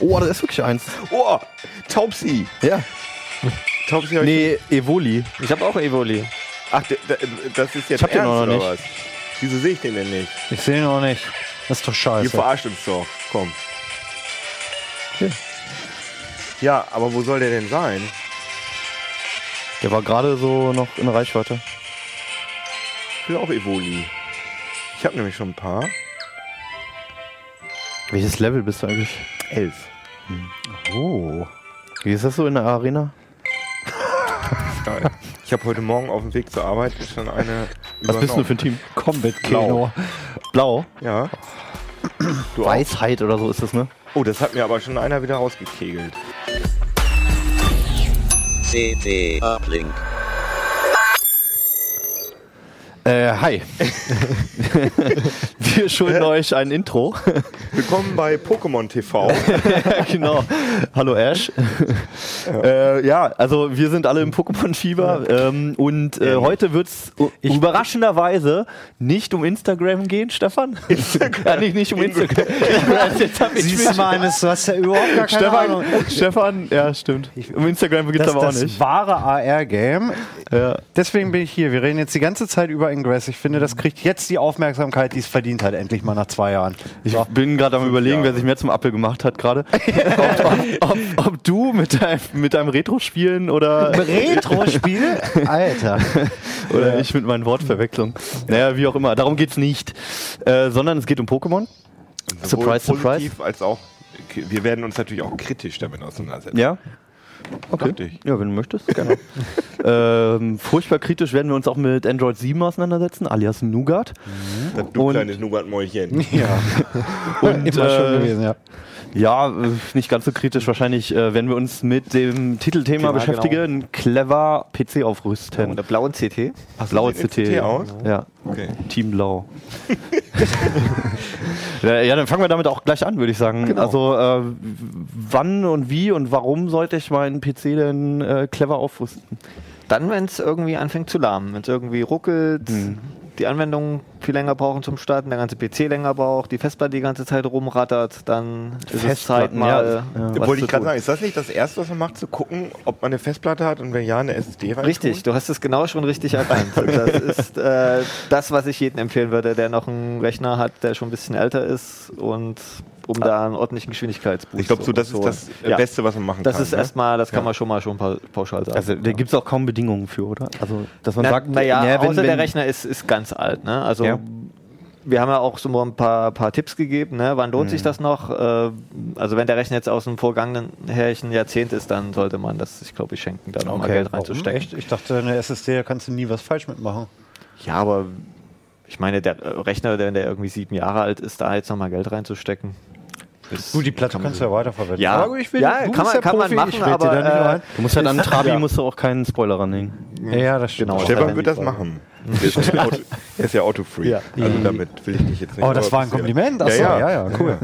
Oh, das ist wirklich eins. Oh, Taubsi. Ja. Taubsi hab ich- Nee, Evoli. Ich habe auch Evoli. Ach, d- d- das ist jetzt Ich hab den ernst, noch oder nicht. was? Wieso sehe ich den denn nicht? Ich sehe ihn auch nicht. Das ist doch Ihr scheiße. verarscht uns doch. Komm. Hier. Ja, aber wo soll der denn sein? Der war gerade so noch in Reichweite. Ich will auch Evoli. Ich habe nämlich schon ein paar. Welches Level bist du eigentlich? Elf. Oh. Wie ist das so in der Arena? Geil. Ich habe heute Morgen auf dem Weg zur Arbeit schon eine. Was bist du für ein. Team? Combat Blau. Blau? Ja. Du auch? Weisheit oder so ist das, ne? Oh, das hat mir aber schon einer wieder rausgekegelt. CT Uplink. Äh, hi. Wir schulden euch ein Intro. Willkommen bei Pokémon TV. genau. Hallo Ash. Äh, ja, also wir sind alle im Pokémon-Fieber ähm, und äh, heute wird es überraschenderweise nicht um Instagram gehen, Stefan. ja, nicht, nicht um Instagram. Siehst du mal, du hast ja überhaupt gar keine Ahnung. Stefan, Stefan, ja stimmt. Um Instagram geht es Das aber auch das nicht. wahre AR-Game. Ja. Deswegen bin ich hier. Wir reden jetzt die ganze Zeit über Ingress. Ich finde, das kriegt jetzt die Aufmerksamkeit, die es verdient hat, endlich mal nach zwei Jahren. Ich bin gerade am überlegen, Jahre. wer sich mehr zum Apfel gemacht hat gerade. ob, ob, ob, ob du mit deinem, mit deinem Retro-Spielen oder, Retro-Spiel? Alter. oder ich mit meinen Wortverwechslungen. Naja, wie auch immer. Darum geht's nicht. Äh, sondern es geht um Pokémon. Sowohl Surprise, surprise. als auch. Wir werden uns natürlich auch kritisch damit auseinandersetzen. Ja? Okay. Ja, wenn du möchtest, gerne. ähm, furchtbar kritisch werden wir uns auch mit Android 7 auseinandersetzen, alias Nougat. Das Du Und- kleines Nougat-Mäulchen. Ja. Und, Immer schon äh, gewesen, ja. Ja, äh, nicht ganz so kritisch wahrscheinlich, äh, wenn wir uns mit dem Titelthema Thema, beschäftigen, clever PC aufrüsten. Und der blauen CT. Blaue sieht CT. CT aus? Ja, Okay. Team Blau. ja, dann fangen wir damit auch gleich an, würde ich sagen. Genau. Also, äh, wann und wie und warum sollte ich meinen PC denn äh, clever aufrüsten? Dann, wenn es irgendwie anfängt zu lahmen, wenn es irgendwie ruckelt, die Anwendungen viel länger brauchen zum Starten, der ganze PC länger braucht, die Festplatte die ganze Zeit rumrattert, dann ist es Zeit mal. ja, ja. was Wollte zu ich gerade sagen, ist das nicht das Erste, was man macht, zu gucken, ob man eine Festplatte hat und wenn ja, eine SSD rein? Richtig, du hast es genau schon richtig erkannt. Das ist äh, das, was ich jedem empfehlen würde, der noch einen Rechner hat, der schon ein bisschen älter ist und um da einen ordentlichen Geschwindigkeitsboost Ich glaube, so, das ist das Ja. Beste, was man machen Das kann. ist ne? erstmal, das kann Ja. man schon mal schon pa pauschal sagen. Also, da gibt es auch kaum Bedingungen für, oder? Also, dass man Na, sagt, naja, ja, wenn- außer der wenn- Rechner ist, ist ganz alt. Ne? Also Ja. wir haben ja auch so mal ein paar, paar Tipps gegeben. Ne? Wann lohnt Mhm. sich das noch? Äh, also wenn der Rechner jetzt aus dem vergangenen herrlichen Jahrzehnt ist, dann sollte man das, ich glaube, ich schenken, da nochmal Okay, Geld reinzustecken. Echt? Ich dachte, eine SSD, da kannst du nie was falsch mitmachen. Ja, aber ich meine, der Rechner, der, der irgendwie sieben Jahre alt ist, da jetzt nochmal Geld reinzustecken. Ist- Gut, die Platte kannst du ja weiterverwenden. Ja, Aber ich will, ja du kann, man, kann man machen, aber äh. Du musst halt an Trabi Ja. musst du auch keinen Spoiler ranhängen. Ja, das stimmt. Genau. Stefan Dann wird das machen. Er ist ja Autofreak. Ja. Also damit will ich dich jetzt nicht. Oh, das war ein. Kompliment? Achso, Ja, ja, ja. ja, cool.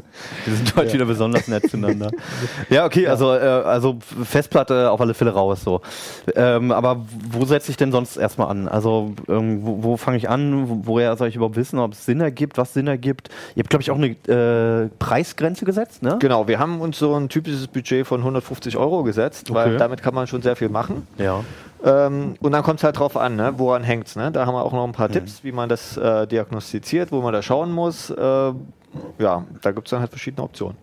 Wir sind heute wieder besonders nett zueinander. Ja, okay, also, äh, also Festplatte auf alle Fälle raus so. Ähm, aber wo setze ich denn sonst erstmal an? Also ähm, wo, wo fange ich an? Wo, woher soll ich überhaupt wissen, ob es Sinn ergibt, was Sinn ergibt? Ihr habt, glaube ich, auch eine äh, Preisgrenze gesetzt, ne? Genau, wir haben uns so ein typisches Budget von 150 Euro gesetzt, weil Okay. damit kann man schon sehr viel machen. Ja. Ähm, und dann kommt es halt drauf an, ne? woran hängt es. Ne? Da haben wir auch noch ein Mhm. paar Tipps, wie man das äh, diagnostiziert, wo man da schauen muss. Äh, ja, da gibt es dann halt verschiedene Optionen.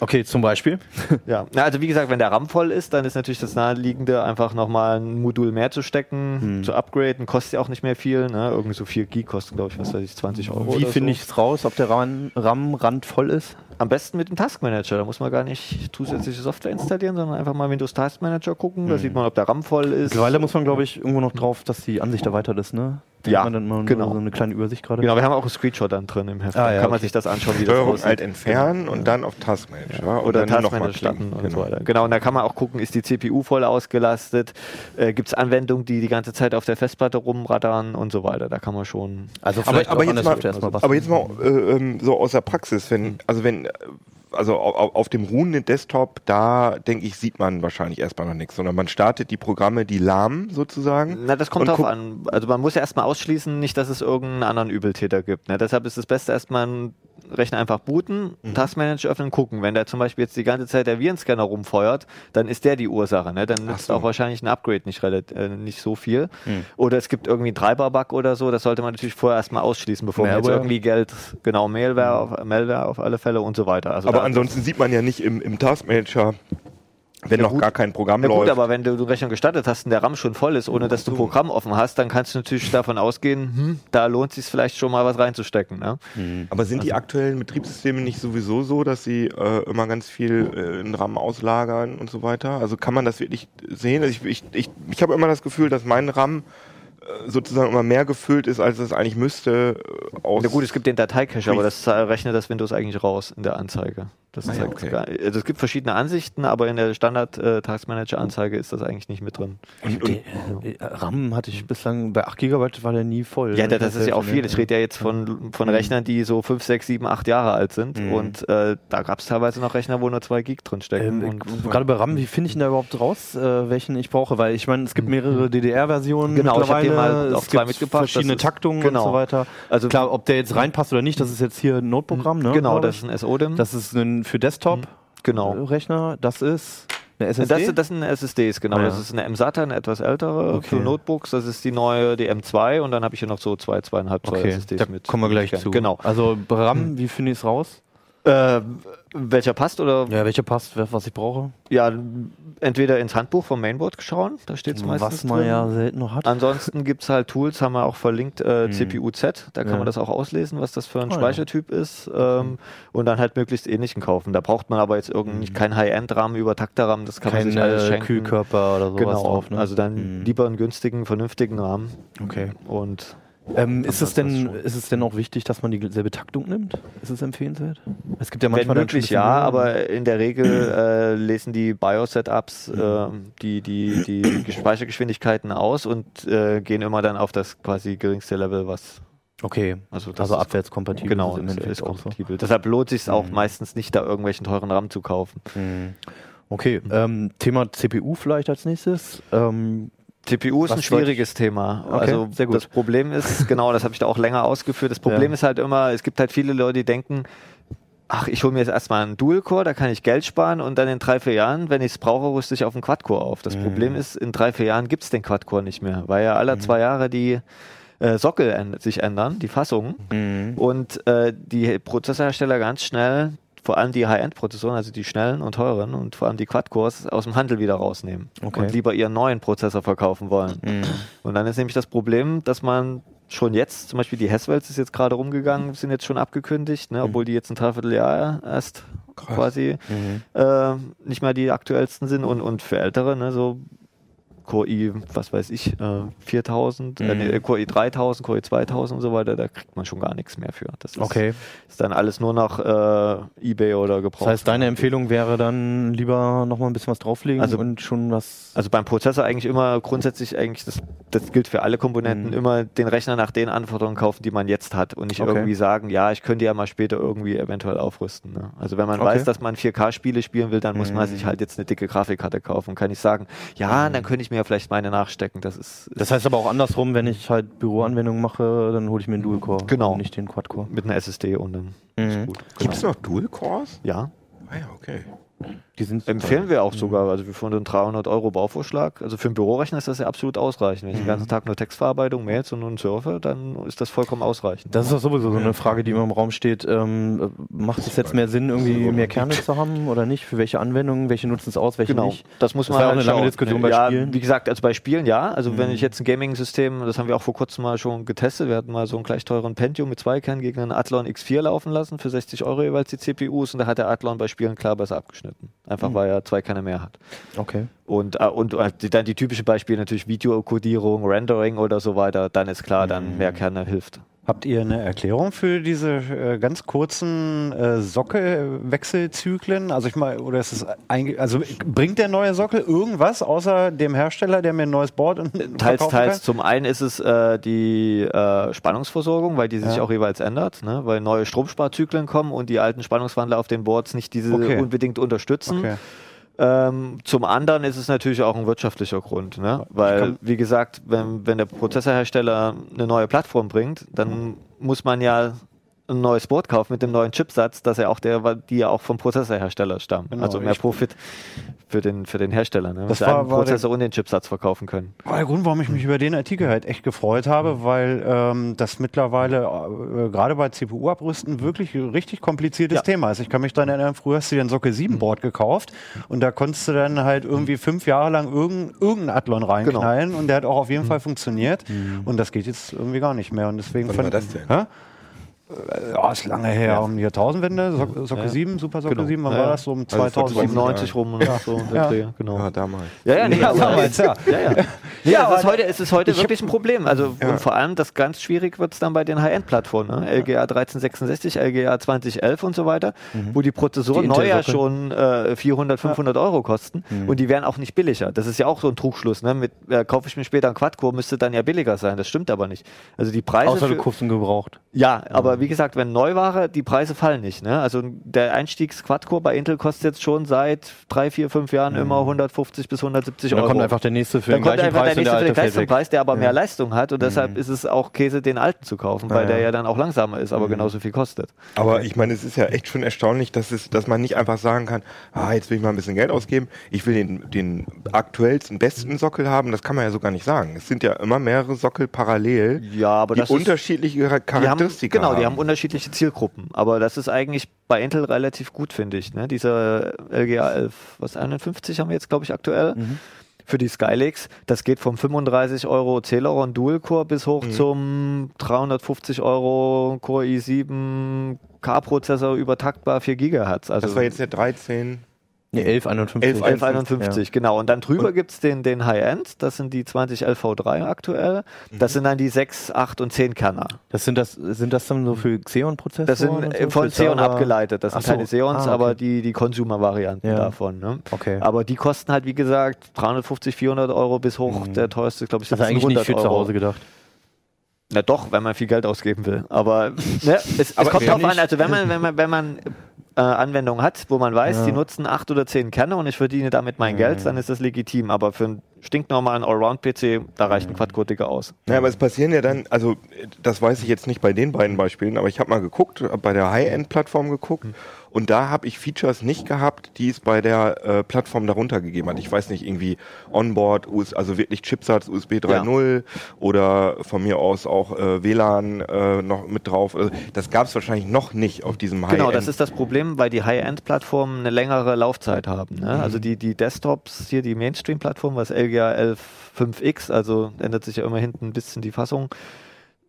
Okay, zum Beispiel. Ja, also wie gesagt, wenn der RAM voll ist, dann ist natürlich das Naheliegende, einfach nochmal ein Modul mehr zu stecken, Hm. zu upgraden. Kostet ja auch nicht mehr viel. Ne? Irgendwie so 4 Gig kosten, glaube ich, was weiß ich, 20 Euro. Wie finde so. ich es raus, ob der RAM, RAM randvoll ist? Am besten mit dem Taskmanager. Da muss man gar nicht zusätzliche Software installieren, sondern einfach mal Windows Taskmanager gucken. Hm. Da sieht man, ob der RAM voll ist. Mittlerweile muss man, glaube ich, irgendwo noch drauf, dass die Ansicht erweitert ist, ne? Da Ja, hat man dann mal genau. so eine kleine Übersicht gerade. Genau, wir haben auch einen Screenshot dann drin im Heft. Ah, ja, kann man okay. sich das anschauen, wie das Steuerung aussieht. alt entfernen und dann auf Taskmanager. und Oder dann noch mal Taskmanager starten und so Genau. weiter. Genau, und da kann man auch gucken, ist die CPU voll ausgelastet, äh, gibt es Anwendungen, die die ganze Zeit auf der Festplatte rumrattern und so weiter. Da kann man schon... Also Aber, vielleicht aber, jetzt mal, erstmal was. aber jetzt mal äh, ähm, so aus der Praxis, wenn, also wenn, also auf, auf dem ruhenden Desktop, da denke ich, sieht man wahrscheinlich erstmal noch nichts, sondern man startet die Programme, die lahmen sozusagen. Na, das kommt drauf an. Also man muss ja erstmal ausschließen, nicht, dass es irgendeinen anderen Übeltäter gibt. Ne? Deshalb ist das Beste erstmal einen Rechner einfach booten, Mhm. Taskmanager öffnen, gucken. Wenn der zum Beispiel jetzt die ganze Zeit der Virenscanner rumfeuert, dann ist der die Ursache. Ne? Dann nützt so. auch wahrscheinlich ein Upgrade nicht, äh, nicht so viel. Mhm. Oder es gibt irgendwie einen Treiber-Bug oder so. Das sollte man natürlich vorher erstmal ausschließen, bevor man jetzt Malware. irgendwie Geld, genau, Malware auf, Malware auf alle Fälle und so weiter. Also Aber da- ansonsten sieht man ja nicht im, im Taskmanager, wenn Ja, noch gut. gar kein Programm Na gut, läuft. aber wenn du die Rechnung gestartet hast und der RAM schon voll ist, ohne dass du ein Programm offen hast, dann kannst du natürlich davon ausgehen, hm, da lohnt es sich vielleicht schon mal was reinzustecken. Ne? Aber sind die aktuellen Betriebssysteme nicht sowieso so, dass sie äh, immer ganz viel äh, in RAM auslagern und so weiter? Also kann man das wirklich sehen? Also ich ich, ich, ich habe immer das Gefühl, dass mein RAM äh, sozusagen immer mehr gefüllt ist, als es eigentlich müsste. Äh, aus Na gut, es gibt den Dateicache, aber das äh, rechnet das Windows eigentlich raus in der Anzeige. Das Ah ja, okay. gar, also es gibt verschiedene Ansichten, aber in der Standard äh, ist das eigentlich nicht mit drin. und, und, Äh, RAM hatte ich bislang, bei 8 GB war der nie voll. Ja, ne? das ist ja auch viel. Ich rede ja jetzt von, von Rechnern, die so 5, 6, 7, 8 Jahre alt sind. Mhm. Und äh, da gab es teilweise noch Rechner, wo nur 2 Gig drin stecken. Ähm, Gerade bei RAM, wie finde ich denn da überhaupt raus, äh, welchen ich brauche? Weil ich meine, es gibt mehrere DDR-Versionen Mhm. Genau, ich hab dir mittlerweile, mal es zwei mitgebracht, verschiedene das ist- Taktungen genau. und so weiter. Also- Klar, ob der jetzt reinpasst oder nicht, das ist jetzt hier ein Notprogramm, ne? genau, das ich. ist ein SODIM. das ist ein für Desktop genau. Rechner, das ist eine SSD. Das, das sind SSDs, genau. Ah, ja. Das ist eine M-SATA, eine etwas ältere Okay. für Notebooks. Das ist die neue, die M2 und dann habe ich hier noch so zwei, zweieinhalb Zoll okay, SSDs da mit. kommen wir gleich zu. Genau. Also RAM, wie finde ich es raus? Äh, welcher passt oder Ja, welcher passt, was ich brauche? ja, entweder ins Handbuch vom Mainboard schauen, da steht es meistens Was man drin. ja selten noch hat. Ansonsten gibt es halt Tools, haben wir auch verlinkt, äh, CPU-Z, da kann Ja. man das auch auslesen, was das für ein ja. Speichertyp ist ähm, und dann halt möglichst ähnlichen kaufen. Da braucht man aber jetzt irgendwie kein High-End-RAM über Takter-RAM, das kann man Kein sich alles äh, schenken. Kühlkörper oder sowas Genau, drauf. Ne? also dann Mhm. lieber einen günstigen, vernünftigen RAM. Okay. Und Ähm, ist, es denn, ist es denn auch wichtig, dass man dieselbe Taktung nimmt? Ist es empfehlenswert? Es gibt ja wenn manchmal dann möglich ja, aber in der Regel äh, lesen die BIOS-Setups äh, die, die, die Speichergeschwindigkeiten aus und äh, gehen immer dann auf das quasi geringste Level, was Okay, also also, abwärtskompatibel. genau ist im ist, Endeffekt ist auch so. kompatibel. Deshalb lohnt sich auch Mhm. meistens nicht, da irgendwelchen teuren RAM zu kaufen. Mhm. Okay, ähm, Thema CPU vielleicht als nächstes. Ähm, CPU ist Was ein schwieriges Thema. Okay, also das Problem ist, genau, das habe ich da auch länger ausgeführt. Das Problem Ja. ist halt immer, es gibt halt viele Leute, die denken, ach, ich hole mir jetzt erstmal einen Dual-Core, da kann ich Geld sparen und dann in drei, vier Jahren, wenn ich es brauche, rüste ich auf einen Quad-Core auf. Das Mhm. Problem ist, in drei, vier Jahren gibt es den Quad-Core nicht mehr, weil ja alle zwei Jahre die äh, Sockel sich ändern, die Fassungen. Mhm. Und äh, die Prozessorhersteller ganz schnell, vor allem die High-End-Prozessoren, also die schnellen und teuren und vor allem die Quad-Cores aus dem Handel wieder rausnehmen Okay. und lieber ihren neuen Prozessor verkaufen wollen. Mhm. Und dann ist nämlich das Problem, dass man schon jetzt, zum Beispiel die Hesswells ist jetzt gerade rumgegangen, sind jetzt schon abgekündigt, ne, obwohl die jetzt ein Dreivierteljahr erst quasi Mhm. äh, nicht mehr die aktuellsten sind und, und für Ältere, ne, so Core i, was weiß ich, äh, 4000, äh, Mhm. nee, Core i 3000, Core i 2000 und so weiter, da kriegt man schon gar nichts mehr für. Das ist, Okay, ist dann alles nur noch äh, Ebay oder gebraucht. das heißt, deine Empfehlung wäre dann lieber nochmal ein bisschen was drauflegen Also- und schon was. Also beim Prozessor eigentlich immer grundsätzlich eigentlich, das, das gilt für alle Komponenten, Mhm. immer den Rechner nach den Anforderungen kaufen, die man jetzt hat und nicht Okay. irgendwie sagen, ja, ich könnte ja mal später irgendwie eventuell aufrüsten. Ne? Also wenn man Okay. weiß, dass man 4K-Spiele spielen will, dann muss man Mhm. sich halt jetzt eine dicke Grafikkarte kaufen und kann nicht sagen, ja, dann könnte ich mir ja vielleicht meine nachstecken. Das ist, Das heißt aber auch andersrum, wenn ich halt Büroanwendungen mache, dann hole ich mir einen Dual-Core. Genau. und Nicht den Quad-Core. mit einer SSD und dann Mhm. ist gut. Gibt es noch Dual-Cores? Ja, Ah ja, okay. Die sind empfehlen wir auch sogar. Also wir finden einen 300 Euro Bauvorschlag. Also für einen Bürorechner ist das ja absolut ausreichend. Wenn ich den ganzen Tag nur Textverarbeitung, Mails und nun surfe, dann ist das vollkommen ausreichend. Das ist doch sowieso so eine Frage, die immer im Raum steht. Ähm, macht es jetzt mehr Sinn, irgendwie mehr Kerne zu haben oder nicht? Für welche Anwendungen? Welche nutzen es aus, welche Genau, nicht? das muss Das man auch halt eine lange. Diskussion bei ja, Spielen. Wie gesagt, also bei Spielen ja. Also wenn Mhm. ich jetzt ein Gaming-System, das haben wir auch vor kurzem mal schon getestet, wir hatten mal so einen gleich teuren Pentium mit zwei Kernen gegen einen Athlon X4 laufen lassen für 60 Euro jeweils die CPUs und da hat der Athlon bei Spielen klar besser abgeschnitten. Einfach Mhm. weil er zwei Kerne mehr hat. Okay. Und, äh, und äh, die, dann die typische Beispiele natürlich Videokodierung, Rendering oder so weiter, dann ist klar, dann Mhm. mehr Kerne hilft. Habt ihr eine Erklärung für diese äh, ganz kurzen äh, Sockelwechselzyklen? Also ich mal, oder ist es einge also bringt der neue Sockel irgendwas außer dem Hersteller, der mir ein neues Board und Teils, teils. kann? Zum einen ist es äh, die äh, Spannungsversorgung, weil die sich Ja. auch jeweils ändert, ne? weil neue Stromsparzyklen kommen und die alten Spannungswandler auf den Boards nicht diese Okay. unbedingt unterstützen. Okay. Ähm, zum anderen ist es natürlich auch ein wirtschaftlicher Grund, ne? weil, wie gesagt, wenn, wenn der Prozessorhersteller eine neue Plattform bringt, dann muss man ja ein neues Board kaufen mit dem neuen Chipsatz, dass er auch der, die ja auch vom Prozessorhersteller stammen. Genau, also mehr Profit für den, für den Hersteller. Ne? Das Dass sie war- einen war der- Prozessor und den Chipsatz verkaufen können. war der Grund, warum ich mich über den Artikel halt echt gefreut habe, weil ähm, das mittlerweile äh, gerade bei CPU-Abrüsten wirklich ein richtig kompliziertes Ja. Thema ist. Ich kann mich daran erinnern, früher hast du dir ein Sockel 7 Board gekauft und da konntest du dann halt irgendwie fünf Jahre lang irgendein, irgendein Athlon reinknallen und der hat auch auf jeden Fall funktioniert und das geht jetzt irgendwie gar nicht mehr und deswegen Wann fand- war das denn? Hä? Äh, Ja, ist lange her, um die Jahrtausendwende, Sock, Socke 7, Super Socke Genau. 7, wann Ja, war ja. das? So um Also vor 2000. 97 rum und so der Ja. Genau. Ja, damals. Ja, ja, nee, Ja, aber- damals, ja. ja, ja. Nee, Ja, es, ist aber heute, es ist heute wirklich ein Problem. Also Ja. und vor allem das ganz schwierig wird es dann bei den High-End-Plattformen, ne? LGA 1366, LGA 2011 und so weiter, wo die Prozessoren neu ja schon äh, 400, 500 Euro kosten und die werden auch nicht billiger. Das ist ja auch so ein Trugschluss. Ne? Mit äh, kaufe ich mir später einen Quad-Core, müsste dann ja billiger sein. Das stimmt aber nicht. Also die Preise Außer du kaufst ihn gebraucht. ja, aber wie gesagt, wenn Neuware, die Preise fallen nicht. Ne? Also der Einstiegs-Quad-Core bei Intel kostet jetzt schon seit drei, vier, fünf Jahren immer 150 bis 170 Und dann Euro. kommt einfach der nächste für dann den kommt gleichen einfach Preis der und der nächste für den gleichen. Preis, der aber mehr Leistung hat und deshalb ist es auch Käse, den alten zu kaufen, weil Ja, der ja. ja dann auch langsamer ist, aber genauso viel kostet. Aber ich meine, es ist ja echt schon erstaunlich, dass, es, dass man nicht einfach sagen kann, ah, jetzt will ich mal ein bisschen Geld ausgeben, ich will den, den aktuellsten, besten Sockel haben. Das kann man ja so gar nicht sagen. Es sind ja immer mehrere Sockel parallel, Ja, aber die das ist, unterschiedliche die haben, Charakteristika genau, haben. Die haben unterschiedliche Zielgruppen. Aber das ist eigentlich bei Intel relativ gut, finde ich. Ne? Dieser LGA 11, was 51 haben wir jetzt, glaube ich, aktuell. Mhm. Für die Skylakes, das geht vom 35 Euro Celeron Dual Core bis hoch Mhm. zum 350 Euro Core i7 K-Prozessor übertaktbar 4 Gigahertz. Also das war jetzt der 13. Nee, 1151. 11, 1151, genau. Und dann drüber gibt es den, den High-End, das sind die 20 LV3 aktuell. Das sind dann die 6, 8 und 10 Kerner. Das sind das, sind das dann so für Xeon-Prozessoren? Das sind und äh, so, von Xeon Server? abgeleitet. Das sind Ach so. keine Xeons, Ah, okay. aber die, die Consumer-Varianten Ja. davon. Ne? Okay. Aber die kosten halt, wie gesagt, 350, 400 Euro bis hoch. Der teuerste, glaube ich, Also eigentlich nicht für 100 zu Euro. Hause gedacht. Na doch, wenn man viel Geld ausgeben will. Aber ne, es, es Aber kommt drauf an, also wenn man, wenn man, wenn man äh, Anwendungen hat, wo man weiß, Ja. die nutzen acht oder zehn Kerne und ich verdiene damit mein Geld, dann ist das legitim. Aber für einen stinknormalen Allround-PC, da reicht ein Quadcode aus. Ja, aber es passieren ja dann, also das weiß ich jetzt nicht bei den beiden Beispielen, aber ich habe mal geguckt, hab bei der High-End-Plattform geguckt und da habe ich Features nicht gehabt, die es bei der äh, Plattform darunter gegeben hat. Ich weiß nicht, irgendwie Onboard, US, also wirklich Chipsatz USB 3.0 oder von mir aus auch äh, WLAN äh, noch mit drauf. Also, das gab es wahrscheinlich noch nicht auf diesem High-End. Genau, das ist das Problem, weil die High-End-Plattformen eine längere Laufzeit haben. Ne? Also die, die Desktops, hier die Mainstream-Plattform, was LGA 11.5X, also ändert sich ja immer hinten ein bisschen die Fassung,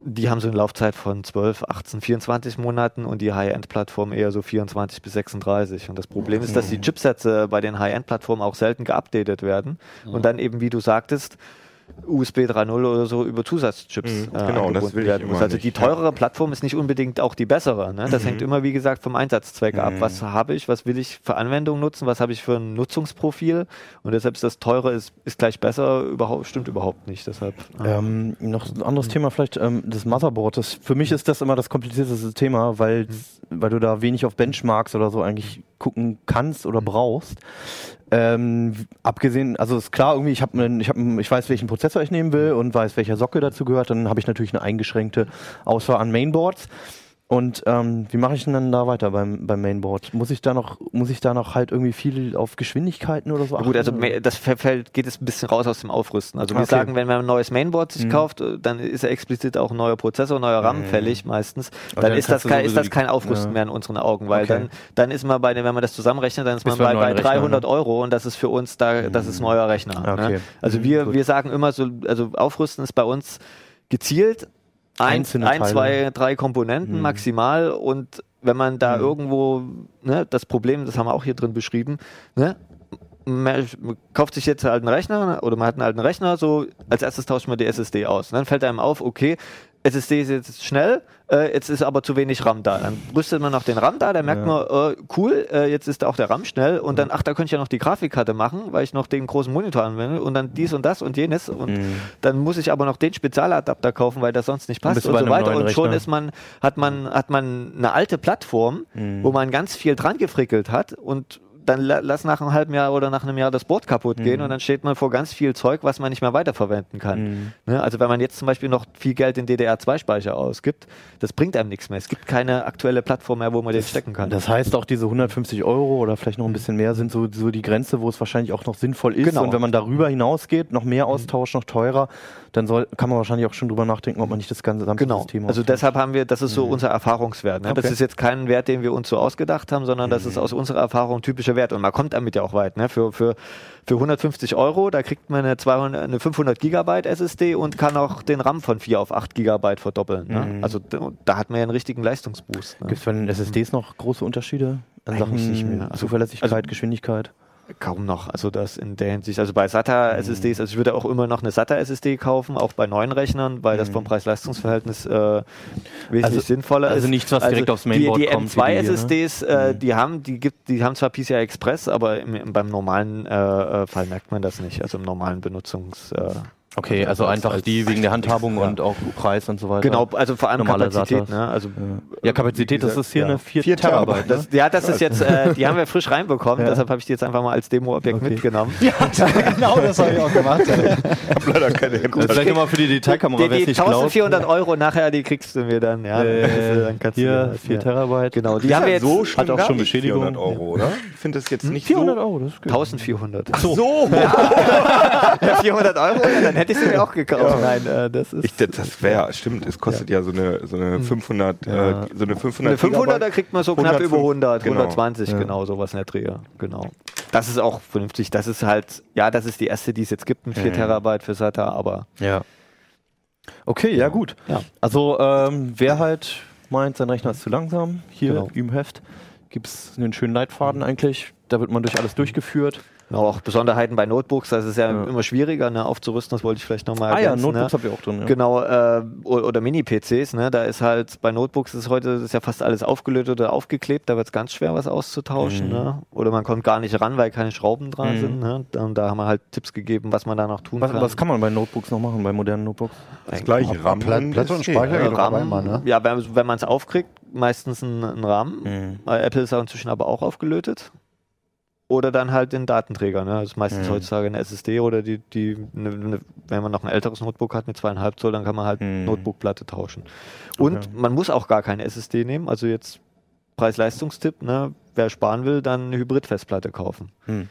die haben so eine Laufzeit von 12, 18, 24 Monaten und die High-End-Plattform eher so 24 bis 36. Und das Problem ist, dass die Chipsätze bei den High-End-Plattformen auch selten geupdatet werden. Und dann eben, wie du sagtest, USB 3.0 oder so über Zusatzchips Mhm, äh, genau, das will ich werden muss. Also die teurere Plattform ist nicht unbedingt auch die bessere. Ne? Das hängt immer, wie gesagt, vom Einsatzzweck ab. Was habe ich, was will ich für Anwendungen nutzen, was habe ich für ein Nutzungsprofil und deshalb ist das teure ist, ist gleich besser, überhaupt, stimmt überhaupt nicht. Deshalb, äh, Ähm, noch ein anderes Thema vielleicht, ähm, das Motherboard. Das, für mich ist das immer das komplizierteste Thema, weil, weil du da wenig auf Benchmarks oder so eigentlich gucken kannst oder brauchst. Ähm, abgesehen, also ist klar, irgendwie, ich, hab, einen- ich, hab, einen- ich weiß, welchen Prozessor ich nehmen will und weiß, welcher Sockel dazu gehört. Dann habe ich natürlich eine eingeschränkte Auswahl an Mainboards. Und ähm, wie mache ich denn dann da weiter beim, beim Mainboard? Muss ich da noch, muss ich da noch halt irgendwie viel auf Geschwindigkeiten oder so Ja Gut, also achten? das fällt, geht jetzt ein bisschen raus aus dem Aufrüsten. Also wir Okay. sagen, wenn man ein neues Mainboard sich Mhm. kauft, äh, dann ist ja explizit auch ein neuer Prozessor, neuer RAM Mhm. fällig meistens. Dann, dann ist, das kein, ist das kein Aufrüsten ja. mehr in unseren Augen, weil Okay. dann, dann ist man bei, wenn man das zusammenrechnet, dann ist man Bist du bei, bei neuen Rechner, 300 ne? Euro und das ist für uns da, das ist neuer Rechner. Okay. Ne? Also Mhm, wir, gut. wir sagen immer so, also Aufrüsten ist bei uns gezielt ein, Einzelne ein Teile. zwei, drei Komponenten Mhm. maximal und wenn man da Mhm. irgendwo, ne, das Problem, das haben wir auch hier drin beschrieben, ne, man kauft sich jetzt einen Rechner oder man hat einen alten Rechner, so als erstes tauscht man die SSD aus. Und dann fällt einem auf, okay, SSD ist jetzt schnell, äh, jetzt ist aber zu wenig RAM da. Dann rüstet man noch den RAM da, dann merkt man, äh, cool, äh, jetzt ist auch der RAM schnell und dann, ach, da könnte ich ja noch die Grafikkarte machen, weil ich noch den großen Monitor anwende und dann dies und das und jenes und Mhm. dann muss ich aber noch den Spezialadapter kaufen, weil das sonst nicht passt und so weiter und schon Rechner. ist man, hat man, hat man eine alte Plattform, Mhm. wo man ganz viel dran gefrickelt hat und dann la- lass nach einem halben Jahr oder nach einem Jahr das Board kaputt gehen Mhm. und dann steht man vor ganz viel Zeug, was man nicht mehr weiterverwenden kann. Ne? Also wenn man jetzt zum Beispiel noch viel Geld in DDR2-Speicher ausgibt, das bringt einem nichts mehr. Es gibt keine aktuelle Plattform mehr, wo man den stecken kann. Das heißt auch diese 150 Euro oder vielleicht noch ein bisschen mehr sind so, so die Grenze, wo es wahrscheinlich auch noch sinnvoll ist. Genau. Und wenn man darüber hinausgeht, noch mehr Austausch, noch teurer, dann soll, kann man wahrscheinlich auch schon drüber nachdenken, ob man nicht das ganze Genau. System Also austauscht. deshalb haben wir, das ist so unser Erfahrungswert. Ne? Das Okay. ist jetzt kein Wert, den wir uns so ausgedacht haben, sondern das ist aus unserer Erfahrung typischer Wert. Und man kommt damit ja auch weit. Ne? Für, für, für 150 Euro, da kriegt man eine, 200, eine 500 Gigabyte SSD und kann auch den RAM von 4 auf 8 Gigabyte verdoppeln. Ne? Also d- da hat man ja einen richtigen Leistungsboost. Ne? Gibt es bei den SSDs noch große Unterschiede an Sachen nicht mehr. Also- Zuverlässigkeit, also- Geschwindigkeit? Kaum noch. Also das in der Hinsicht, also bei SATA SSDs, also ich würde auch immer noch eine SATA SSD kaufen, auch bei neuen Rechnern, weil das vom Preis-Leistungs-Verhältnis äh, wesentlich Also- sinnvoller also ist. nichts, was direkt aufs Mainboard die, die kommt, wie M2 die hier, ne? SSDs, äh, die haben, die gibt, die haben zwar PCI Express, aber im, im, beim normalen äh, äh, Fall merkt man das nicht. Also im normalen Benutzungs. Äh, Okay, also als- einfach als- die wegen der Handhabung Ja. und auch Preis und so weiter. Genau, also vor allem Normale Kapazität. Ne? Also Ja, Kapazität, das ist hier Ja. eine 4 Vier Terabyte. Terabyte, ne? Das, ja, das ist jetzt, äh, die haben wir frisch reinbekommen, Ja. deshalb habe ich die jetzt einfach mal als Demo-Objekt Okay. mitgenommen. Ja, genau, das habe ich auch gemacht. Ich habe leider keine Das ist vielleicht nochmal für die Detailkamera, Die, die nicht glaubt. 1400 Euro nachher, die kriegst du mir dann, ja. Äh, dann kannst du hier, dir- 4 ja. Terabyte. Genau, die haben wir jetzt so hat auch schon Beschädigung. 400 Euro, oder? Ich finde das jetzt nicht 400 so. Euro, das ist gut. 1400. So, 400 Euro, ja, dann hätte ich sie mir auch gekauft. Nein, äh, das ist. ich, das, das wäre, stimmt, es kostet ja, so eine, so eine 500, Ja. äh, so eine 500 eine 500er Gigabyte. kriegt man so knapp 105, über 100, genau. 120, Ja. genau, sowas in der Drehe. Genau. Das ist auch vernünftig. Das ist halt, ja, das ist die erste, die es jetzt gibt mit 4 Mhm. Terabyte für SATA, aber Ja. Okay, ja gut. Ja. Also ähm, wer halt meint, sein Rechner ist zu langsam, hier Genau. im Heft gibt es einen schönen Leitfaden eigentlich. Da wird man durch alles durchgeführt. Genau, auch Besonderheiten bei Notebooks, das ist ja, Ja. immer schwieriger ne, aufzurüsten, das wollte ich vielleicht nochmal Ah ja, ergänzen. Notebooks ne? habt ihr auch drin. Ja. Genau, äh, oder Mini-PCs, ne? Da ist halt, bei Notebooks ist heute ist ja fast alles aufgelötet oder aufgeklebt, da wird es ganz schwer, was auszutauschen, Mhm. ne? Oder man kommt gar nicht ran, weil keine Schrauben dran Mhm. sind, ne? Und da haben wir halt Tipps gegeben, was man da noch tun Was, kann. was kann man bei Notebooks noch machen, bei modernen Notebooks? Das gleiche. Aber Platte- Platte und. Speicher geht doch RAM, einmal, ne? Ja, wenn, wenn man es aufkriegt, meistens ein, ein RAM. Mhm. Äh, Apple ist auch inzwischen aber auch aufgelötet. Oder dann halt den Datenträger. Ne? Das ist meistens Mhm. heutzutage eine SSD oder die, die ne, ne, wenn man noch ein älteres Notebook hat mit zweieinhalb Zoll, dann kann man halt Mhm. Notebookplatte tauschen. Und Okay. man muss auch gar keine SSD nehmen. Also jetzt Preis-Leistungstipp, ne? wer sparen will, dann eine Hybrid-Festplatte kaufen. Hm.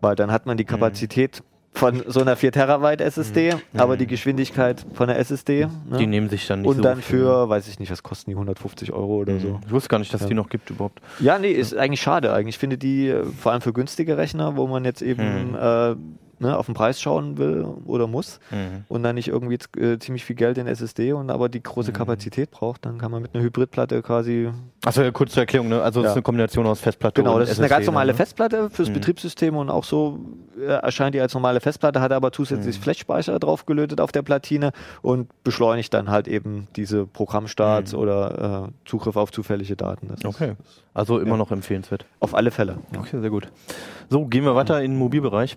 Weil dann hat man die Kapazität von so einer 4 Terabyte SSD, aber die Geschwindigkeit von der SSD. Ne? Die nehmen sich dann nicht und so dann viel. für, weiß ich nicht, was kosten die 150 Euro oder Mhm. so. Ich wusste gar nicht, dass Ja. die noch gibt überhaupt. Ja, nee, ist eigentlich schade. Eigentlich finde die äh, vor allem für günstige Rechner, wo man jetzt eben Hm. äh, ne, auf den Preis schauen will oder muss Mhm. und dann nicht irgendwie äh, ziemlich viel Geld in SSD und aber die große Kapazität braucht, dann kann man mit einer Hybridplatte quasi. Achso, ja, kurz zur Erklärung, ne? Also es Ja. ist eine Kombination aus Festplatte Genau, und das ist eine ganz normale ne? Festplatte fürs Mhm. Betriebssystem und auch so äh, erscheint die als normale Festplatte, hat aber zusätzlich Mhm. Flash-Speicher draufgelötet auf der Platine und beschleunigt dann halt eben diese Programmstarts Mhm. oder äh, Zugriff auf zufällige Daten. Das Okay. ist Also immer Ja. noch empfehlenswert. auf alle Fälle. Ja. Okay, sehr gut. So, gehen wir weiter in den Mobilbereich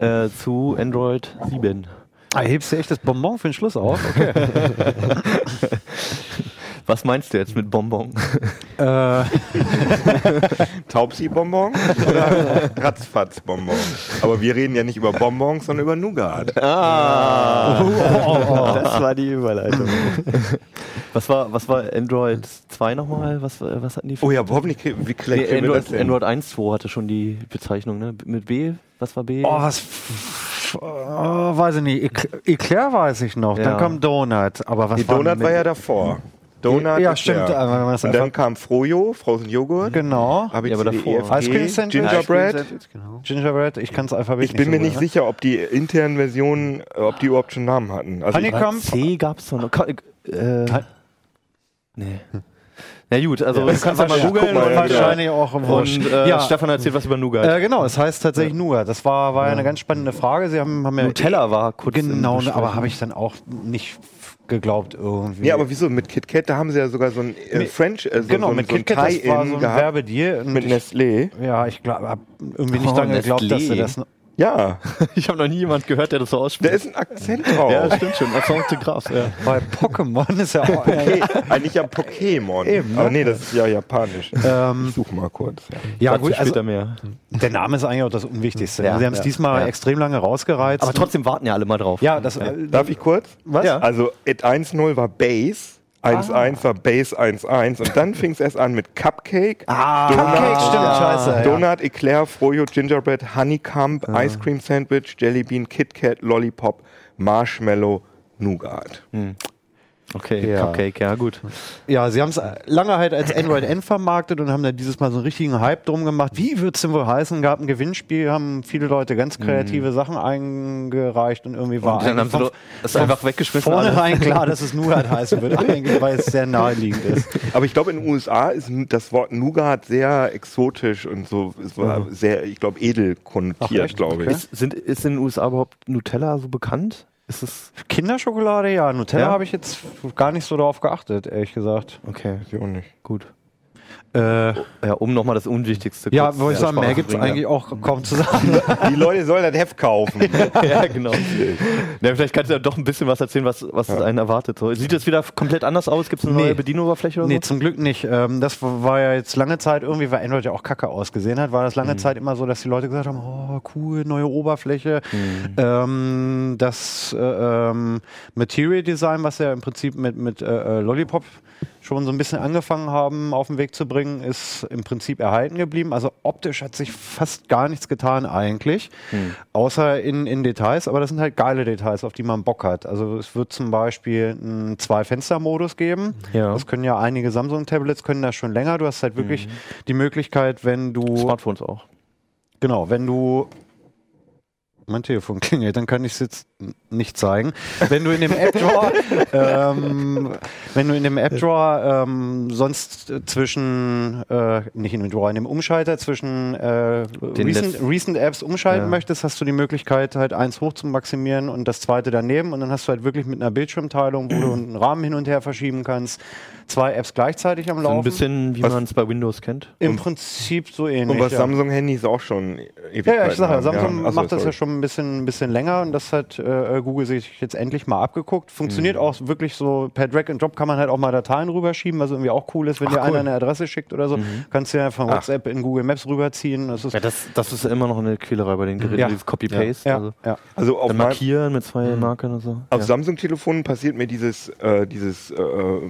äh, zu Android 7. Ah, hebst du echt das Bonbon für den Schluss auf? Okay. Was meinst du jetzt mit Bonbon? äh, Taubsi-Bonbon oder Ratzfatz-Bonbon? Aber wir reden ja nicht über Bonbons, sondern über Nougat. ah! Das war die Überleitung. Was war, was war Android 2 nochmal? Was, was hatten die für Oh ja, hoffentlich, wie Nee, kriegen wir das Android, denn? Android 1.2 hatte schon die Bezeichnung, ne? Mit B? Was war B? oh, was. Oh, weiß ich nicht. Ecl- Eclair weiß ich noch. Ja. Dann kam Donut. Aber was Die Donut war ja davor. Donut Ja, stimmt, das Und dann kam Froyo, Frozen Joghurt. Genau. ABCD, Ja, aber davor. EFG, Ice Cream Sandwich. Gingerbread. Genau. Gingerbread, ich kann es alphabetisch Ich bin mir so nicht sagen. sicher, ob die internen Versionen, äh, ob die überhaupt schon Namen hatten. Also ich, Honeycomb. C gab's doch noch. Äh, nee. Na gut, also Ja, du das kannst ja mal googeln ja. wahrscheinlich auch wurscht. und äh, Ja. Stefan erzählt was über Nougat. Äh, genau, es heißt tatsächlich Nougat. Das war, war ja eine ganz spannende Frage. Sie haben, haben ja Nutella war kurz im Genau, aber habe ich dann auch nicht geglaubt irgendwie. Ja, aber wieso? Mit KitKat, da haben sie ja sogar so ein äh, Mit- French, äh, so, genau, so, mit so ein KitKat, das war so ein gehabt Werbedeal. mit ich- Nestlé. Ja, ich glaube, habe irgendwie nicht Oh, dran geglaubt, dass sie das. Ja, Ich habe noch nie jemand gehört, der das so da ausspricht. ist ein Akzent drauf. ja, stimmt schon. Accent de Grâce, ja. Bei Pokémon ist ja auch. Poké, eigentlich ja Pokémon. Eben, ne? Aber nee, das ist ja japanisch. Ähm, ich suche mal kurz. Ja. ja, gut, später also mehr. der Name ist eigentlich auch das Unwichtigste. Ja, sie haben es ja, diesmal ja. extrem lange rausgereizt. Aber trotzdem warten ja alle mal drauf. Ja, das. Darf ich kurz? Was? Ja. Also, It 1.0 war Base. 1.1 war Base 1.1 und dann fing es erst an mit Cupcake, Ah, Cupcake, stimmt, scheiße. Ja. Donut, Eclair, Froyo, Gingerbread, Honeycomb, Ice Cream Sandwich, Jellybean, KitKat, Lollipop, Marshmallow, Nougat. Okay, Ja. Cupcake, ja gut. Ja, sie haben es lange halt als Android N vermarktet und haben da dieses Mal so einen richtigen Hype drum gemacht. Wie wird's denn wohl heißen? Gab ein Gewinnspiel, haben viele Leute ganz kreative Sachen eingereicht und irgendwie war Und dann haben sie das einfach weggeschmissen. vornherein klar, dass es Nougat heißen wird, eigentlich, weil es sehr naheliegend ist. Aber ich glaube, in den USA ist das Wort Nougat sehr exotisch und so, es war sehr, ich glaube, edel konnotiert, glaube ich. Okay. Ist, sind, ist in den USA überhaupt Nutella so bekannt? Ist es. Kinderschokolade, ja. Nutella Ja? habe ich jetzt gar nicht so darauf geachtet, ehrlich gesagt. Okay, Ich auch nicht. gut. Äh, Ja, um nochmal das Unwichtigste ja, wollte ich sagen, mehr gibt es eigentlich auch kaum zu sagen. Die Leute sollen das Heft kaufen. ja, genau. ja, vielleicht kannst du ja doch ein bisschen was erzählen, was, was einen erwartet. So, sieht das wieder komplett anders aus? Gibt es eine Nee. neue Bedienoberfläche oder Nee, so? zum Glück nicht. Ähm, das war ja jetzt lange Zeit irgendwie, weil Android ja auch kacke ausgesehen hat, war das lange Zeit immer so, dass die Leute gesagt haben, oh cool, neue Oberfläche. Ähm, das äh, ähm, Material Design, was ja im Prinzip mit, mit äh, äh, Lollipop schon so ein bisschen angefangen haben, auf den Weg zu bringen, ist im Prinzip erhalten geblieben. Also optisch hat sich fast gar nichts getan eigentlich, außer in, in Details. Aber das sind halt geile Details, auf die man Bock hat. Also es wird zum Beispiel einen Zwei-Fenster-Modus geben. Ja. Das können ja einige Samsung-Tablets können das schon länger. Du hast halt wirklich die Möglichkeit, wenn du Smartphones auch. Genau, wenn du. Mein Telefon klingelt, dann kann ich es jetzt nicht zeigen. Wenn du in dem App Drawer, ähm, wenn du in dem App Drawer ähm, sonst äh, zwischen, äh, nicht in dem Drawer, in dem Umschalter zwischen äh, recent, recent Apps umschalten Ja. möchtest, hast du die Möglichkeit, halt eins hoch zu maximieren und das zweite daneben. Und dann hast du halt wirklich mit einer Bildschirmteilung, wo du einen Rahmen hin und her verschieben kannst, zwei Apps gleichzeitig am So Laufen. ein bisschen, wie man es bei Windows kennt. Im Prinzip so ähnlich. Und was ja. Samsung-Handys auch schon ewig Ja, ja, ich sage ja. Samsung so, macht das sorry. ja schon ein bisschen, ein bisschen länger und das hat äh, Google sich jetzt endlich mal abgeguckt. Mhm. Funktioniert auch wirklich so per Drag and Drop kann man halt auch mal Dateien rüberschieben, was irgendwie auch cool ist, wenn dir einer eine Adresse schickt oder so, kannst du ja von WhatsApp in Google Maps rüberziehen. Das ist Ja, das, das ist ja immer noch eine Quälerei bei den Geräten, Ja. dieses Copy-Paste. ja, Also. ja. Also auf, markieren mit zwei Markern und so. auf ja. Samsung-Telefonen passiert mir dieses, äh, dieses, äh,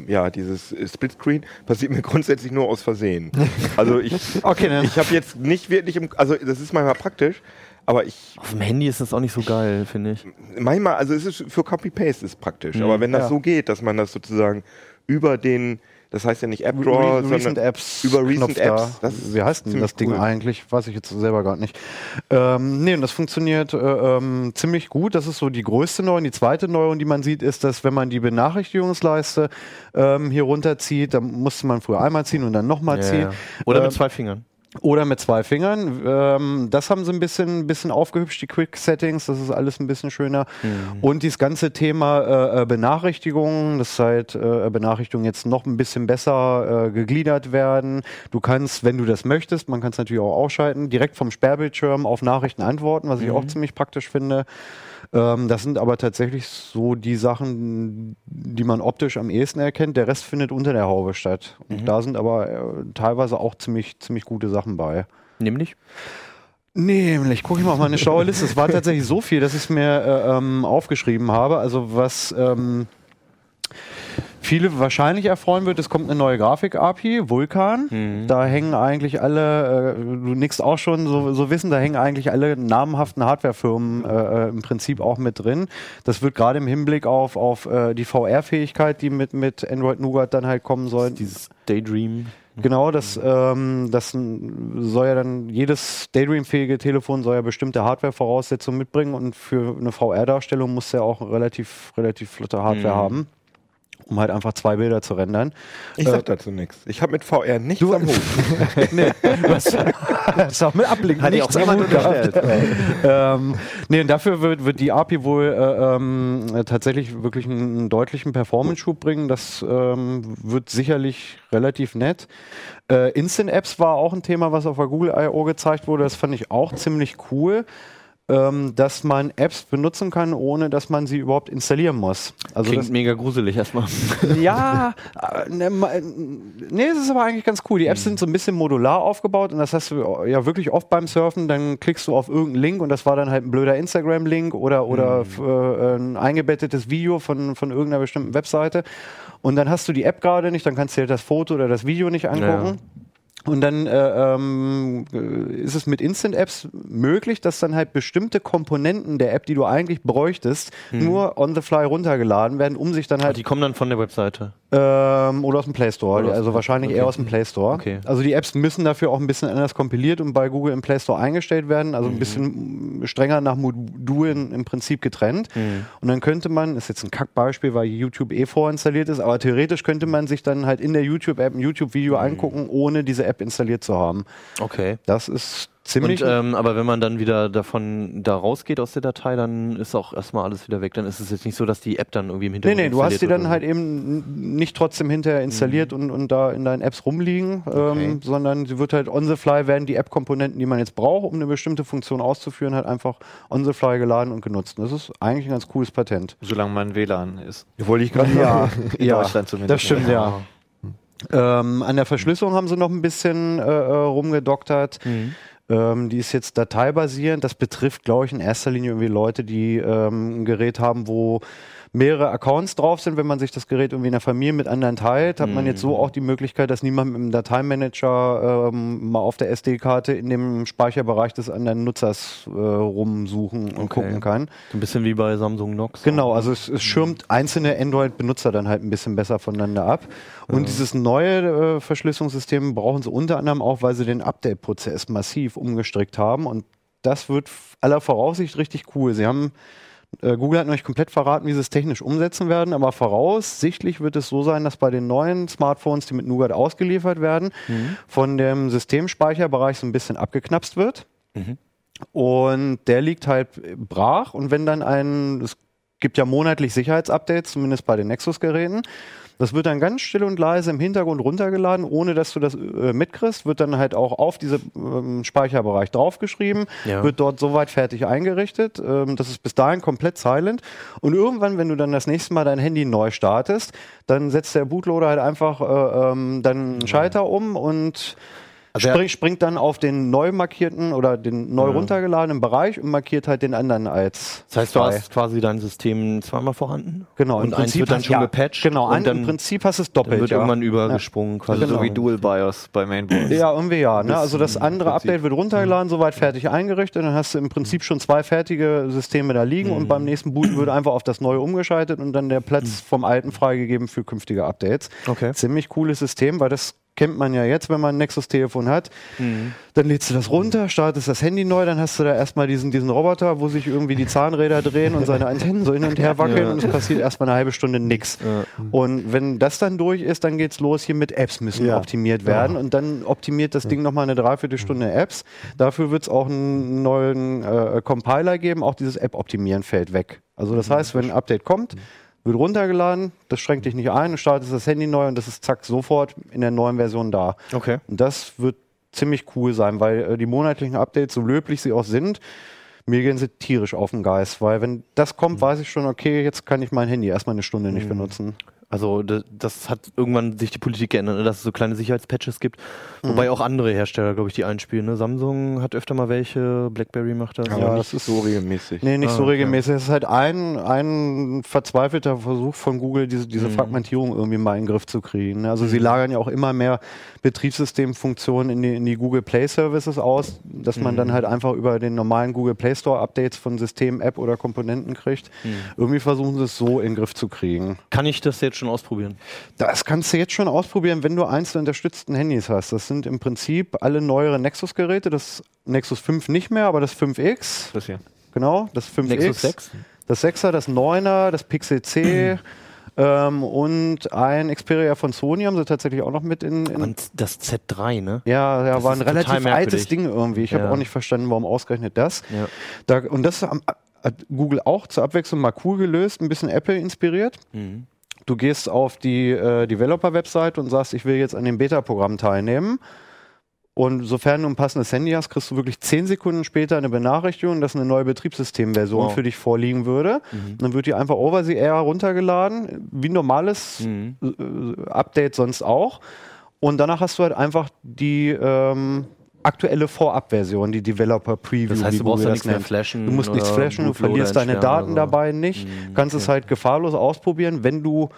ja, dieses äh, Splitscreen passiert mir grundsätzlich nur aus Versehen. Also ich, Okay, dann. ich habe jetzt nicht wirklich im, also das ist manchmal praktisch, aber ich Auf dem Handy ist das auch nicht so geil, finde ich. manchmal, also es ist für Copy-Paste ist praktisch, aber wenn das Ja. so geht, dass man das sozusagen über den, das heißt ja nicht App Drawer, Re Recent sondern Apps. über Recent Knopf da. Apps, das ist Wie heißt denn das Ding cool. eigentlich? Weiß ich jetzt selber gar nicht. Ähm, nee, und das funktioniert äh, ähm, ziemlich gut. Das ist so die größte Neuerung. Die zweite Neuerung, die man sieht, ist, dass wenn man die Benachrichtigungsleiste ähm, hier runterzieht, dann musste man früher einmal ziehen und dann nochmal Ja, ziehen. ja. Oder Ähm, mit zwei Fingern. Oder mit zwei Fingern. Ähm, das haben sie ein bisschen, ein bisschen aufgehübscht, die Quick Settings. Das ist alles ein bisschen schöner. Und dieses ganze Thema äh, äh, Benachrichtigungen, dass halt äh, Benachrichtigungen jetzt noch ein bisschen besser äh, gegliedert werden. Du kannst, wenn du das möchtest, man kann es natürlich auch ausschalten, direkt vom Sperrbildschirm auf Nachrichten antworten, was ich auch ziemlich praktisch finde. Ähm, das sind aber tatsächlich so die Sachen, die man optisch am ehesten erkennt. Der Rest findet unter der Haube statt. Und da sind aber äh, teilweise auch ziemlich, ziemlich gute Sachen bei. Nämlich? Nämlich, gucke ich mal auf meine schlaue Liste. Es war tatsächlich so viel, dass ich es mir äh, ähm, aufgeschrieben habe. Also was ähm, viele wahrscheinlich erfreuen wird, es kommt eine neue Grafik-API, Vulkan. Da hängen eigentlich alle, äh, du nickst auch schon so, so wissen, da hängen eigentlich alle namhaften Hardwarefirmen äh, äh, im Prinzip auch mit drin. Das wird gerade im Hinblick auf, auf äh, die VR-Fähigkeit, die mit, mit Android Nougat dann halt kommen soll, Dieses Daydream. Genau, das, ähm, das soll ja dann, jedes Daydream-fähige Telefon soll ja bestimmte Hardware-Voraussetzungen mitbringen und für eine VR-Darstellung muss ja auch relativ, relativ flotte Hardware haben. Um halt einfach zwei Bilder zu rendern. Ich sag dazu nichts. Ich habe mit VR nichts Du- am Hut. nee, was, das auch mit Ablink Hat dir auch nichts am Hut gehabt. unterstellt. ähm, nee, und dafür wird, wird die API wohl äh, ähm, äh, tatsächlich wirklich einen, einen deutlichen Performance-Schub bringen. Das ähm, wird sicherlich relativ nett. Äh, Instant-Apps war auch ein Thema, was auf der Google I.O. gezeigt wurde. Das fand ich auch ziemlich cool. Ähm, dass man Apps benutzen kann, ohne dass man sie überhaupt installieren muss. Also Klingt das, mega gruselig erstmal. ja, äh, ne, ma- nee, es ist aber eigentlich ganz cool. Die Apps sind so ein bisschen modular aufgebaut und das hast du ja wirklich oft beim Surfen. Dann klickst du auf irgendeinen Link und das war dann halt ein blöder Instagram-Link oder, oder f- äh, ein eingebettetes Video von, von irgendeiner bestimmten Webseite. Und dann hast du die App gerade nicht, dann kannst du dir das Foto oder das Video nicht angucken. Und dann äh, ähm, äh, ist es mit Instant-Apps möglich, dass dann halt bestimmte Komponenten der App, die du eigentlich bräuchtest, nur on the fly runtergeladen werden, um sich dann halt Die kommen dann von der Webseite. ähm, oder aus dem Play Store. Oder also wahrscheinlich okay. eher aus dem Play Store. Okay. Also die Apps müssen dafür auch ein bisschen anders kompiliert und bei Google im Play Store eingestellt werden. Also Mhm. ein bisschen strenger nach Modulen im Prinzip getrennt. Mhm. Und dann könnte man, ist jetzt ein Kackbeispiel, weil YouTube eh vorinstalliert ist, aber theoretisch könnte man sich dann halt in der YouTube-App ein YouTube-Video Mhm. angucken, ohne diese App installiert zu haben. Okay. Das ist Und, ziemlich. ähm, aber wenn man dann wieder davon da rausgeht aus der Datei, dann ist auch erstmal alles wieder weg. Dann ist es jetzt nicht so, dass die App dann irgendwie im Nee, Hintergrund nee, du hast die dann halt eben nicht trotzdem hinterher installiert und, und da in deinen Apps rumliegen, Okay. ähm, sondern sie wird halt on the fly werden die App-Komponenten, die man jetzt braucht, um eine bestimmte Funktion auszuführen, halt einfach on the fly geladen und genutzt. Und das ist eigentlich ein ganz cooles Patent. Solange man WLAN ist. Wollte ich gerade Ja, In Deutschland zumindest. das stimmt, ja. Ähm, an der Verschlüsselung haben sie noch ein bisschen äh, äh, rumgedoktert. Mhm. Ähm, die ist jetzt dateibasierend. Das betrifft, glaube ich, in erster Linie irgendwie Leute, die ähm, ein Gerät haben, wo mehrere Accounts drauf sind. Wenn man sich das Gerät irgendwie in der Familie mit anderen teilt, hat man jetzt so auch die Möglichkeit, dass niemand mit dem Dateimanager ähm, mal auf der SD-Karte in dem Speicherbereich des anderen Nutzers äh, rumsuchen und Okay. gucken kann. So ein bisschen wie bei Samsung Knox. Genau, also es, es schirmt einzelne Android-Benutzer dann halt ein bisschen besser voneinander ab. Und dieses neue äh, Verschlüsselungssystem brauchen sie unter anderem auch, weil sie den Update-Prozess massiv umgestrickt haben. Und das wird aller Voraussicht richtig cool. Sie haben Google hat noch nicht komplett verraten, wie sie es technisch umsetzen werden, aber voraussichtlich wird es so sein, dass bei den neuen Smartphones, die mit Nougat ausgeliefert werden, von dem Systemspeicherbereich so ein bisschen abgeknapst wird. Und der liegt halt brach. Und wenn dann ein, es gibt ja monatlich Sicherheitsupdates, zumindest bei den Nexus-Geräten. Das wird dann ganz still und leise im Hintergrund runtergeladen, ohne dass du das äh, mitkriegst. Wird dann halt auch auf diesen ähm, Speicherbereich draufgeschrieben, Ja. wird dort soweit fertig eingerichtet. Ähm, das ist bis dahin komplett silent. Und irgendwann, wenn du dann das nächste Mal dein Handy neu startest, dann setzt der Bootloader halt einfach äh, ähm, dann Schalter um und Also spring, springt dann auf den neu markierten oder den neu runtergeladenen Bereich und markiert halt den anderen als. Das heißt, du frei. hast quasi dein System zweimal vorhanden. Genau, und eins wird dann hast- schon ja, gepatcht. Genau, und dann, im Prinzip hast du es dann doppelt. wird ja. irgendwann übergesprungen. Quasi Also Genau. so wie Dual BIOS bei Mainboards. Ja, irgendwie ja. Ne? Also das im andere Prinzip. Update wird runtergeladen, soweit fertig eingerichtet. Dann hast du im Prinzip schon zwei fertige Systeme da liegen und beim nächsten Boot wird einfach auf das neue umgeschaltet und dann der Platz vom alten freigegeben für künftige Updates. Okay. Ziemlich cooles System, weil das kennt man ja jetzt, wenn man ein Nexus-Telefon hat. Dann lädst du das runter, startest das Handy neu, dann hast du da erstmal diesen, diesen Roboter, wo sich irgendwie die Zahnräder drehen und seine Antennen so hin und her wackeln und es passiert erstmal eine halbe Stunde nix. Und wenn das dann durch ist, dann geht's los hier mit Apps müssen Ja. optimiert werden und dann optimiert das Ding nochmal eine Dreiviertelstunde Apps. Dafür wird es auch einen neuen äh, Compiler geben, auch dieses App-Optimieren fällt weg. Also das heißt, wenn ein Update kommt, wird runtergeladen, das schränkt dich nicht ein, du startest das Handy neu und das ist zack sofort in der neuen Version da. Okay. Und das wird ziemlich cool sein, weil äh, die monatlichen Updates, so löblich sie auch sind, mir gehen sie tierisch auf den Geist, weil wenn das kommt, weiß ich schon, okay, jetzt kann ich mein Handy erstmal eine Stunde nicht benutzen. Also das hat irgendwann sich die Politik geändert, ne, dass es so kleine Sicherheitspatches gibt. Wobei auch andere Hersteller, glaube ich, die einspielen. Ne? Samsung hat öfter mal welche, BlackBerry macht das. Aber Ja, nicht das ist- so regelmäßig. Nee, nicht Ah, so regelmäßig. Es ist halt ein, ein verzweifelter Versuch von Google, diese, diese Fragmentierung irgendwie mal in den Griff zu kriegen. ne? Also sie lagern ja auch immer mehr Betriebssystemfunktionen in die, in die Google Play Services aus, dass man dann halt einfach über den normalen Google Play Store Updates von System, App oder Komponenten kriegt. Irgendwie versuchen sie es so in den Griff zu kriegen. Kann ich das jetzt schon ausprobieren? Das kannst du jetzt schon ausprobieren, wenn du eins der unterstützten Handys hast. Das sind im Prinzip alle neuere Nexus-Geräte. Das Nexus 5 nicht mehr, aber das 5X. Das hier. Genau, das 5X. Nexus 6? Das 6er, das 9er, das Pixel C, Ähm, und ein Xperia von Sony haben sie tatsächlich auch noch mit in. in Und das Z3, ne? ja, ja, Das war ein relativ altes Ding irgendwie. Ich habe Ja. auch nicht verstanden, warum ausgerechnet das. Ja. Da, und das hat Google auch zur Abwechslung mal cool gelöst, ein bisschen Apple inspiriert. Mhm. Du gehst auf die äh, Developer-Website und sagst, ich will jetzt an dem Beta-Programm teilnehmen. Und sofern du ein passendes Handy hast, kriegst du wirklich zehn Sekunden später eine Benachrichtigung, dass eine neue Betriebssystemversion Wow. für dich vorliegen würde. Dann wird die einfach over the air runtergeladen, wie ein normales Mhm. äh, Update sonst auch. Und danach hast du halt einfach die ähm, aktuelle Vorabversion, die Developer Preview. Das heißt, wie du brauchst ja das nichts mehr nennt. flashen Du musst nichts flashen, du verlierst deine Daten so. dabei nicht, Mhm, kannst es okay. halt gefahrlos ausprobieren, wenn du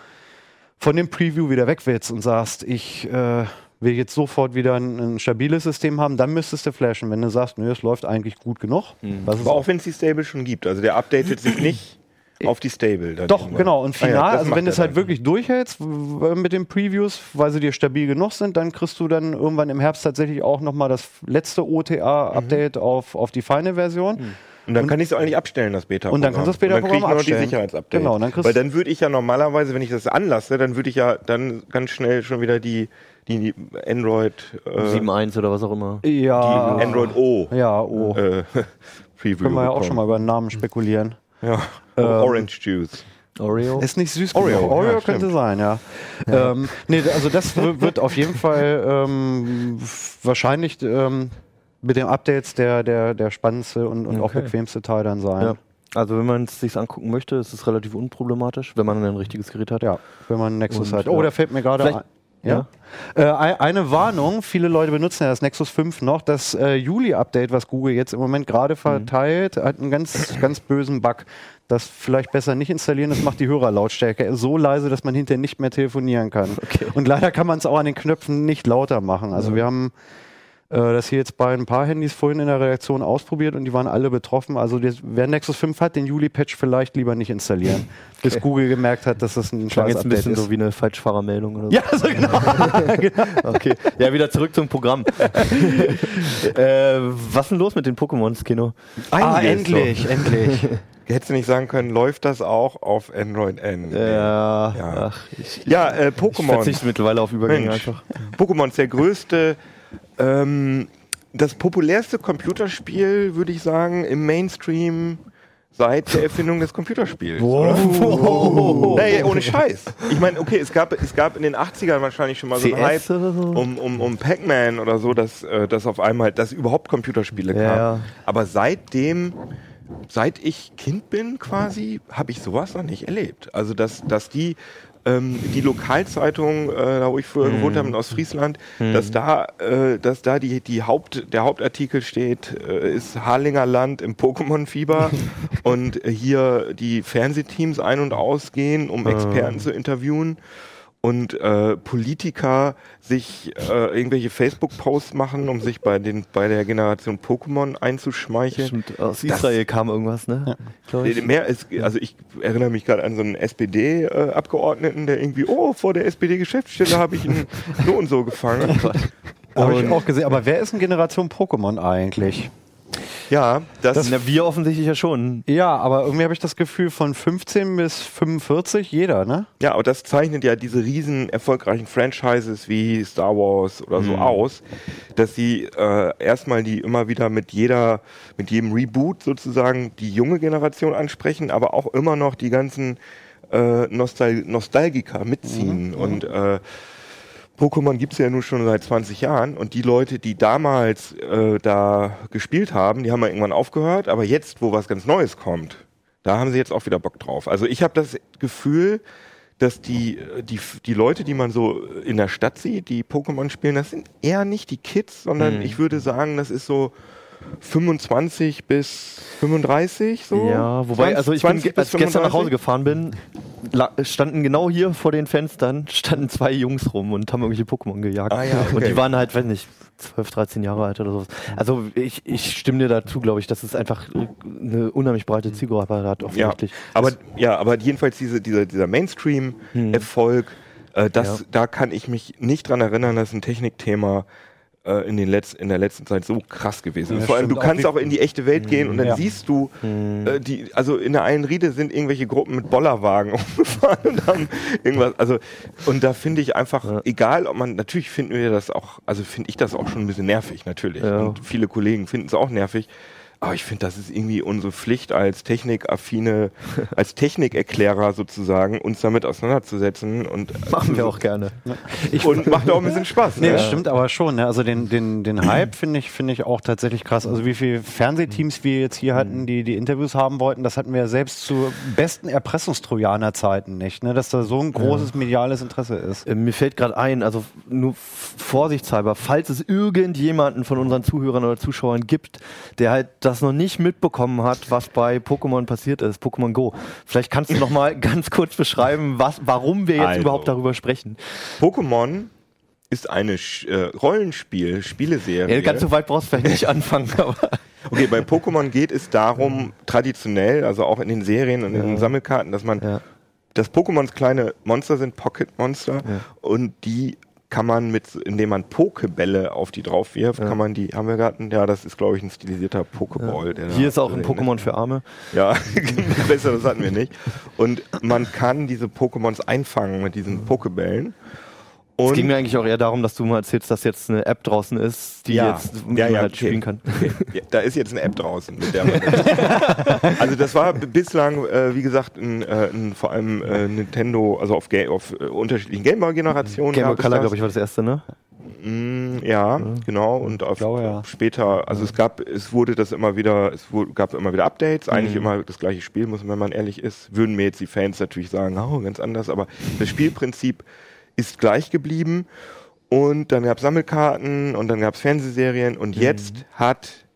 von dem Preview wieder weg willst und sagst, ich äh, will jetzt sofort wieder ein, ein stabiles System haben, dann müsstest du flashen. Wenn du sagst, nö, es läuft eigentlich gut genug, Mhm. Aber auch wenn es die Stable schon gibt. Also der updatet sich nicht auf die Stable. dann Doch, irgendwann. genau. Und Ah ja, final, das also wenn du es halt dann. wirklich durchhältst mit den Previews, weil sie dir stabil genug sind, dann kriegst du dann irgendwann im Herbst tatsächlich auch nochmal das letzte OTA-Update Mhm. auf, auf die feine Version. Und dann kann ich es eigentlich abstellen, das Beta. Und dann kannst du das Beta-Programm Und dann krieg ich noch abstellen. die Sicherheitsupdates. Genau, dann kriegst- Weil dann würde ich ja normalerweise, wenn ich das anlasse, dann würde ich ja dann ganz schnell schon wieder die, die Android, äh, 7.1 oder was auch immer. Ja. die Android O Ja, oh. äh, Preview Können wir ja auch schon mal über den Namen spekulieren. Ja. Ähm, Orange Juice. Oreo. Ist nicht süß Oreo, genug. Oreo ja, könnte stimmt. sein, ja. Ähm, nee, also das wird auf jeden Fall ähm, wahrscheinlich ähm, mit den Updates der, der, der spannendste und, und auch Okay. bequemste Teil dann sein. Ja. Also wenn man es sich angucken möchte, ist es relativ unproblematisch, wenn man ein richtiges Gerät hat. Ja, wenn man einen Nexus Und, hat. Oh, ja. da fällt mir gerade ein. Ja. Äh, ein- eine Warnung, viele Leute benutzen ja das Nexus 5 noch. Das äh, Juli-Update, was Google jetzt im Moment gerade verteilt, hat einen ganz, ganz bösen Bug. Das vielleicht besser nicht installieren, das macht die Hörerlautstärke so leise, dass man hinterher nicht mehr telefonieren kann. Und leider kann man es auch an den Knöpfen nicht lauter machen. Also wir haben äh, das hier jetzt bei ein paar Handys vorhin in der Redaktion ausprobiert und die waren alle betroffen. Also das, wer Nexus 5 hat, den Juli-Patch vielleicht lieber nicht installieren, bis Google gemerkt hat, dass das ein Klang scheiß jetzt ein bisschen ist. so wie eine Falschfahrermeldung oder so. ja, so genau. Okay. Ja, wieder zurück zum Programm. äh, was ist denn los mit den Pokémons, Kino? Ah, endlich, endlich. So. Hättest du nicht sagen können, läuft das auch auf Android N? Ja, Ja. ach, ich, Ja, äh, ich Pokémon. verzichte mittlerweile auf Übergänge Mensch. einfach. Pokémon ist der größte, ähm, das populärste Computerspiel, würde ich sagen, im Mainstream seit der Erfindung des Computerspiels. Wow. Nee, ohne Scheiß. Ich meine, okay, es gab, es gab in den 80ern wahrscheinlich schon mal so einen Hype so? um, um, um Pac-Man oder so, dass, äh, dass auf einmal, dass überhaupt Computerspiele Ja. kamen. Aber seitdem, seit ich Kind bin quasi, habe ich sowas noch nicht erlebt. Also, dass, dass die, ähm, die Lokalzeitung, äh, da wo ich früher gewohnt habe in Ostfriesland, dass da, äh, dass da die, die Haupt, der Hauptartikel steht, äh, ist Harlinger Land im Pokémon-Fieber. Und hier die Fernsehteams ein- und ausgehen, um Experten zu interviewen und äh, Politiker sich äh, irgendwelche Facebook-Posts machen, um sich bei den bei der Generation Pokémon einzuschmeicheln. Stimmt, aus Israel kam irgendwas, ne? Glaub ich. Äh, Mehr ist, also ich erinnere mich gerade an so einen SPD-Abgeordneten, der irgendwie, oh, vor der SPD-Geschäftsstelle habe ich ihn so und so gefangen. Habe ich auch gesehen. Aber wer ist in Generation Pokémon eigentlich? Ja, das, Na, wir offensichtlich ja schon. Ja, aber irgendwie habe ich das Gefühl, von 15 bis 45 jeder, ne? ja, und das zeichnet ja diese riesen erfolgreichen Franchises wie Star Wars oder so aus, dass sie äh, erstmal die immer wieder mit jeder, mit jedem Reboot sozusagen die junge Generation ansprechen, aber auch immer noch die ganzen äh, Nostal Nostalgiker mitziehen und äh, Pokémon gibt's ja nun schon seit 20 Jahren und die Leute, die damals äh, da gespielt haben, die haben ja irgendwann aufgehört, aber jetzt, wo was ganz Neues kommt, da haben sie jetzt auch wieder Bock drauf. Also ich habe das Gefühl, dass die, äh, die, die Leute, die man so in der Stadt sieht, die Pokémon spielen, das sind eher nicht die Kids, sondern Mhm. ich würde sagen, das ist so 25 bis 35 so. Ja, wobei, 20 also ich bin, 20 ge- als ich gestern nach Hause 35. gefahren bin, standen genau hier vor den Fenstern, standen zwei Jungs rum und haben irgendwelche Pokémon gejagt. Ah ja, Und okay. die waren halt, weiß nicht, 12, 13 Jahre alt oder sowas. Also ich, ich stimme dir dazu, glaube ich, dass es einfach eine unheimlich breite Zielgruppe hat, Ja, offensichtlich. aber, ja, aber jedenfalls diese, dieser, dieser Mainstream-Erfolg, äh, das, Ja. da kann ich mich nicht dran erinnern, dass ein Technikthema äh, in, den Letz-, in der letzten Zeit so krass gewesen. Ja, Vor allem, du kannst Auch auch in die echte Welt gehen und dann Ja. siehst du, äh, die, also in der einen Riede sind irgendwelche Gruppen mit Bollerwagen umgefahren und haben irgendwas, also, und da finde ich einfach, egal ob man, natürlich finden wir das auch, also finde ich das auch schon ein bisschen nervig, natürlich. Ja. Und viele Kollegen finden es auch nervig. Aber ich finde, das ist irgendwie unsere Pflicht als technikaffine, als Technikerklärer sozusagen, uns damit auseinanderzusetzen und Machen wir auch gerne. und macht auch ein bisschen Spaß. Nee, ne? das stimmt aber schon. Ne? Also den, den, den Hype finde ich, finde ich auch tatsächlich krass. Also wie viele Fernsehteams wir jetzt hier hatten, die die Interviews haben wollten, das hatten wir ja selbst zu besten Erpressungstrojaner-Zeiten nicht, ne? dass da so ein großes mediales Interesse ist. Äh, Mir fällt gerade ein, also nur vorsichtshalber, falls es irgendjemanden von unseren Zuhörern oder Zuschauern gibt, der halt das noch nicht mitbekommen hat, was bei Pokémon passiert ist, Pokémon Go. Vielleicht kannst du noch mal ganz kurz beschreiben, was, warum wir jetzt Also. überhaupt darüber sprechen. Pokémon ist eine äh, Rollenspiel, Spieleserie. Ja, ganz so weit brauchst du vielleicht nicht anfangen, aber Okay, bei Pokémon geht es darum, traditionell, also auch in den Serien und in den Sammelkarten, dass man, Ja. dass Pokémons kleine Monster sind, Pocket-Monster, und die kann man mit, indem man Pokebälle auf die drauf wirft, kann man die, haben wir gerade, ja, das ist glaube ich ein stilisierter Pokéball. der da hier ist auch ein Pokémon für Arme. Ja, besser, das hatten wir nicht. Und man kann diese Pokémons einfangen mit diesen Pokebällen. Es Und ging mir eigentlich auch eher darum, dass du mal erzählst, dass jetzt eine App draußen ist, die Ja. jetzt Ja, man ja, halt okay. spielen kann. Ja, da ist jetzt eine App draußen. Mit der man also das war bislang, äh, wie gesagt, ein, äh, ein, vor allem äh, Nintendo, also auf, Ga auf äh, unterschiedlichen Gameboy-Generationen. Game Boy gab es Color, glaube ich, war das erste, ne? Mm, ja, genau. Und auf, glaube, ja. später, also es gab, es wurde das immer wieder, es wurde, gab immer wieder Updates, eigentlich Mhm. immer das gleiche Spiel, muss man, wenn man ehrlich ist. Würden mir jetzt die Fans natürlich sagen, oh, ganz anders, aber das Spielprinzip ist gleich geblieben. Und dann gab es Sammelkarten und dann gab es Fernsehserien und Mhm. jetzt hat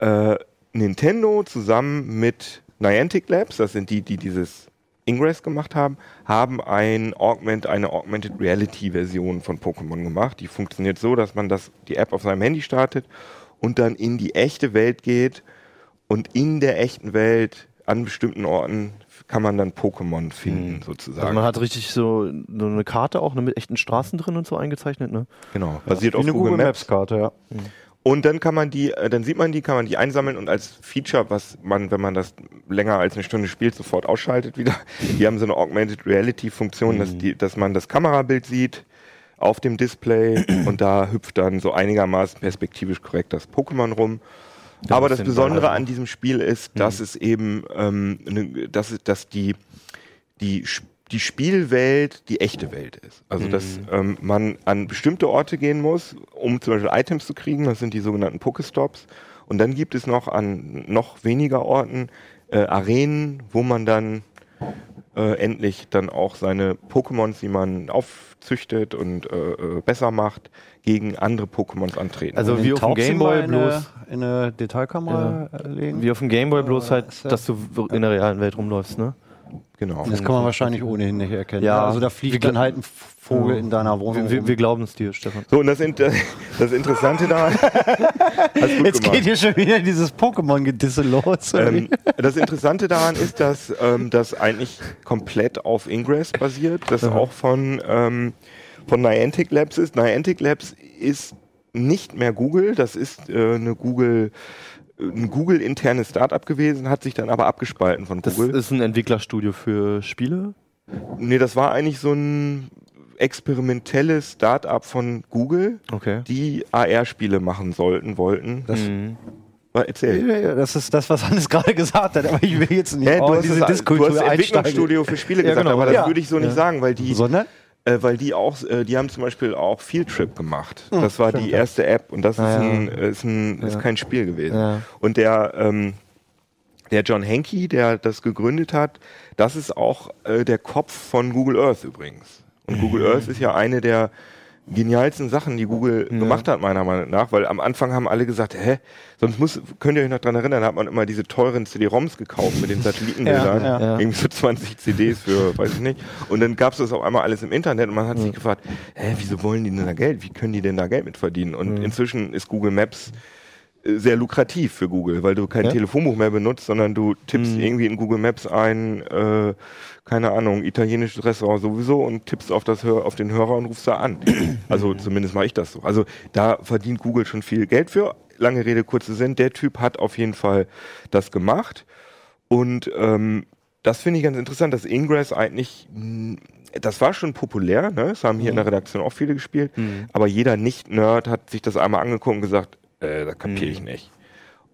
äh, Nintendo zusammen mit Niantic Labs, das sind die, die dieses Ingress gemacht haben, haben ein Augment, eine Augmented Reality Version von Pokémon gemacht. Die funktioniert so, dass man das, die App auf seinem Handy startet und dann in die echte Welt geht und in der echten Welt an bestimmten Orten kann man dann Pokémon finden, sozusagen. Also man hat richtig so, so eine Karte auch ne, mit echten Straßen drin und so eingezeichnet, ne? genau, basiert Wie auf eine Google, Google Maps. Maps Karte, ja. Und dann kann man die, äh, dann sieht man die, kann man die einsammeln und als Feature, was man, wenn man das länger als eine Stunde spielt, sofort ausschaltet wieder. Die haben so eine Augmented Reality Funktion, dass, die, dass man das Kamerabild sieht auf dem Display und da hüpft dann so einigermaßen perspektivisch korrekt das Pokémon rum. Aber das bisschen Besondere an diesem Spiel ist, dass es eben, ähm, ne, dass, dass die, die, die Spielwelt die echte Welt ist. Also dass ähm, man an bestimmte Orte gehen muss, um zum Beispiel Items zu kriegen. Das sind die sogenannten Pokestops. Und dann gibt es noch an noch weniger Orten äh, Arenen, wo man dann äh, endlich dann auch seine Pokémons, die man aufzüchtet und äh, äh, besser macht, gegen andere Pokémons antreten. Also wie auf dem Gameboy bloß, In eine Detailkamera äh, legen. wie auf dem Gameboy bloß halt, ja- dass du in der realen Welt rumläufst, ne? Genau. Das kann man wahrscheinlich ohnehin nicht erkennen. Ja. Also da fliegt dann halt ein Vogel in deiner Wohnung. Wir, wir, glauben es dir, Stefan. So, und das, Inter das Interessante daran. Jetzt gemacht. geht hier schon wieder dieses Pokémon-Gedisse los. Ähm, das Interessante daran ist, dass ähm, das eigentlich komplett auf Ingress basiert, das auch von, ähm, von Niantic Labs ist. Niantic Labs ist nicht mehr Google, das ist äh, eine Google, ein Google-internes Startup gewesen, hat sich dann aber abgespalten von Das Google. ist ein Entwicklerstudio für Spiele. nee, das war eigentlich so ein experimentelles Startup von Google, Okay. die AR-Spiele machen sollten, wollten. Das, Mhm. Erzähl. das ist das, was Hannes gerade gesagt hat, aber ich will jetzt nicht auch du, hast diese das, du Diskultur hast. Entwicklungsstudio für Spiele Ja, gesagt, genau. aber das Ja. würde ich so nicht sagen, weil die, Sondern? Äh, weil die auch, äh, die haben zum Beispiel auch Field Trip gemacht. das war die stimmt, ja. erste App und das Ah, ist, ja. ein, äh, ist, ein, ist kein Spiel gewesen. Und der, ähm, der John Henke, der das gegründet hat, das ist auch äh, der Kopf von Google Earth übrigens. Und Google Earth ist ja eine der genialsten Sachen, die Google gemacht hat, meiner Meinung nach, weil am Anfang haben alle gesagt, hä, sonst muss, könnt ihr euch noch dran erinnern, da hat man immer diese teuren CD-ROMs gekauft mit den Satellitenbildern, Ja, ja. irgendwie so 20 CDs für, weiß ich nicht, und dann gab es das auf einmal alles im Internet und man hat sich gefragt, hä, wieso wollen die denn da Geld, wie können die denn da Geld mit verdienen? Und inzwischen ist Google Maps sehr lukrativ für Google, weil du kein Ja? Telefonbuch mehr benutzt, sondern du tippst Mhm. irgendwie in Google Maps ein, äh, keine Ahnung, italienisches Restaurant sowieso und tippst auf, das Hör, auf den Hörer und rufst da an. Also zumindest mache ich das so. Also da verdient Google schon viel Geld für. Lange Rede, kurzer Sinn. Der Typ hat auf jeden Fall das gemacht. Und ähm, das finde ich ganz interessant, dass Ingress eigentlich, das war schon populär, ne? das haben hier in der Redaktion auch viele gespielt, aber jeder Nicht-Nerd hat sich das einmal angeguckt und gesagt, äh, das kapiere ich nicht.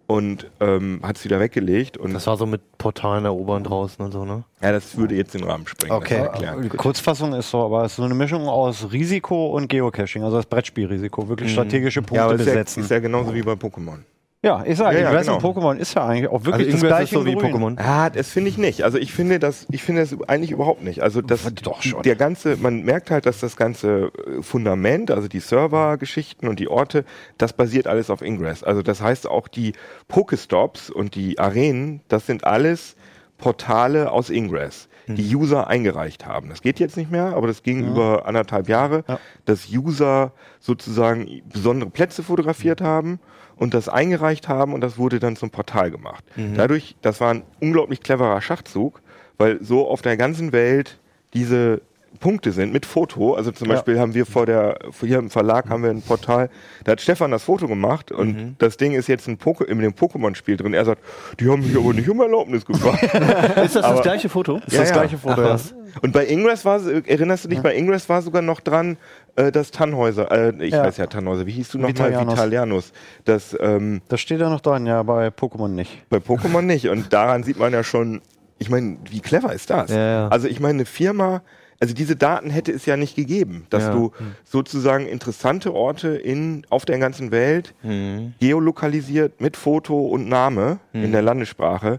Und ähm, hat es wieder weggelegt und Das war so mit Portalen erobern draußen und so, ne? ja, das würde jetzt den Rahmen sprengen. Okay. Die Kurzfassung ist so, aber es ist so eine Mischung aus Risiko und Geocaching, also das Brettspielrisiko, wirklich strategische Punkte Ja, aber ist ja, besetzen. ist ja genauso wie bei Pokémon. Ja, ich sage, Ja, ja, Ingress genau. und Pokémon ist ja eigentlich auch wirklich also das gleiche so wie. Pokémon. Ah, das finde ich nicht. Also ich finde das, ich finde das eigentlich überhaupt nicht. Also das, Doch schon. der ganze, man merkt halt, dass das ganze äh, Fundament, also die Servergeschichten und die Orte, das basiert alles auf Ingress. Also das heißt auch die Pokestops und die Arenen, das sind alles Portale aus Ingress, die User eingereicht haben. Das geht jetzt nicht mehr, aber das ging über anderthalb Jahre, Ja. dass User sozusagen besondere Plätze fotografiert haben und das eingereicht haben und das wurde dann zum Portal gemacht. Dadurch, das war ein unglaublich cleverer Schachzug, weil so auf der ganzen Welt diese Punkte sind mit Foto. Also zum Ja. Beispiel haben wir vor der, hier im Verlag haben wir ein Portal, da hat Stefan das Foto gemacht und das Ding ist jetzt ein Poke, in dem Pokémon-Spiel drin. Er sagt, die haben mich aber nicht um Erlaubnis gefragt. Ist das das gleiche Foto? Ist das gleiche Foto, Ach, ja. Und bei Ingress war, erinnerst du dich, bei Ingress war sogar noch dran, äh, das Tannhäuser, äh, ich Ja. weiß ja Tannhäuser, wie hieß du nochmal? Vitalianus. Vitalianus. Das, ähm, Das steht ja noch dran, ja, bei Pokémon nicht. bei Pokémon nicht. Und daran sieht man ja schon, ich meine, wie clever ist das? Ja, ja. Also ich meine, eine Firma, also diese Daten hätte es ja nicht gegeben, dass Ja. du sozusagen interessante Orte in, auf der ganzen Welt Mhm. geolokalisiert mit Foto und Name in der Landessprache,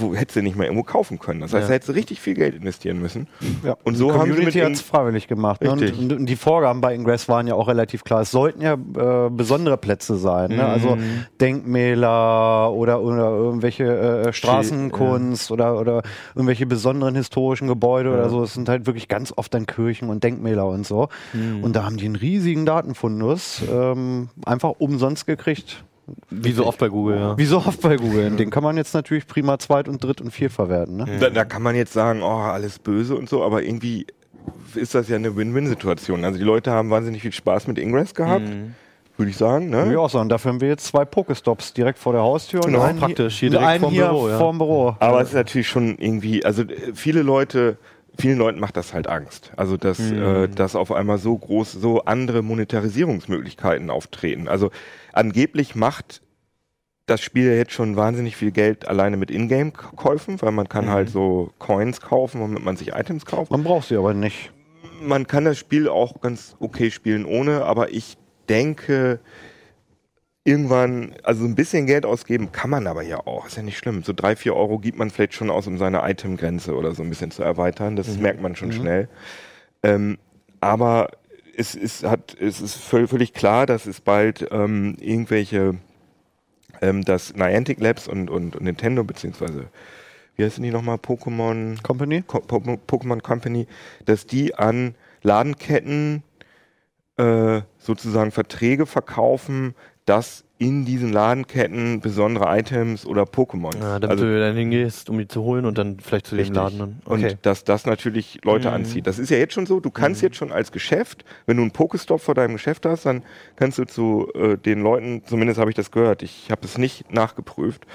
wo hättest du nicht mehr irgendwo kaufen können. Das heißt, Ja. da hättest du richtig viel Geld investieren müssen. Ja. Und so die haben sie Community mit hat es freiwillig gemacht. Ne? Und, und, die Vorgaben bei Ingress waren ja auch relativ klar. Es sollten ja äh, besondere Plätze sein. Ne? Also Mhm. Denkmäler oder, oder irgendwelche äh, Straßenkunst oder, oder irgendwelche besonderen historischen Gebäude oder so. Es sind halt wirklich ganz oft dann Kirchen und Denkmäler und so. Mhm. Und da haben die einen riesigen Datenfundus ähm, einfach umsonst gekriegt. Wie so oft bei Google, ja. Wie so oft bei Google. Den kann man jetzt natürlich prima zweit und dritt und viert verwerten. Ne? Da, da kann man jetzt sagen, oh, alles böse und so, aber irgendwie ist das ja eine Win-Win-Situation. Also die Leute haben wahnsinnig viel Spaß mit Ingress gehabt, würde ich sagen. Würde ich Ne? auch sagen. Dafür haben wir jetzt zwei Pokestops direkt vor der Haustür Genau, und einen praktisch. hier, direkt einen vorm hier Büro, ja. vorm Büro. Aber es ist natürlich schon irgendwie, also äh, viele Leute, vielen Leuten macht das halt Angst. Also dass, äh, dass auf einmal so groß, so andere Monetarisierungsmöglichkeiten auftreten. Also angeblich macht das Spiel jetzt schon wahnsinnig viel Geld alleine mit Ingame-Käufen, weil man kann halt so Coins kaufen, womit man sich Items kauft. Man braucht sie aber nicht. man kann das Spiel auch ganz okay spielen ohne, aber ich denke, irgendwann, also ein bisschen Geld ausgeben kann man aber ja auch. Ist ja nicht schlimm. So drei, vier Euro gibt man vielleicht schon aus, um seine Itemgrenze oder so ein bisschen zu erweitern. Das merkt man schon schnell. Ähm, aber es ist, hat, es ist völ- völlig klar, dass es bald ähm, irgendwelche, ähm, dass Niantic Labs und, und, und Nintendo, beziehungsweise, wie heißen die nochmal, Pokémon Company? Co Po- Pokémon Company, dass die an Ladenketten äh, sozusagen Verträge verkaufen, dass in diesen Ladenketten besondere Items oder Pokémon. Ja, damit also, du dann hingehst, um die zu holen und dann vielleicht zu Richtig. dem Laden dann. Und dass das natürlich Leute Mhm. anzieht. Das ist ja jetzt schon so, du kannst jetzt schon als Geschäft, wenn du einen Pokestop vor deinem Geschäft hast, dann kannst du zu äh, den Leuten, zumindest habe ich das gehört, ich habe es nicht nachgeprüft,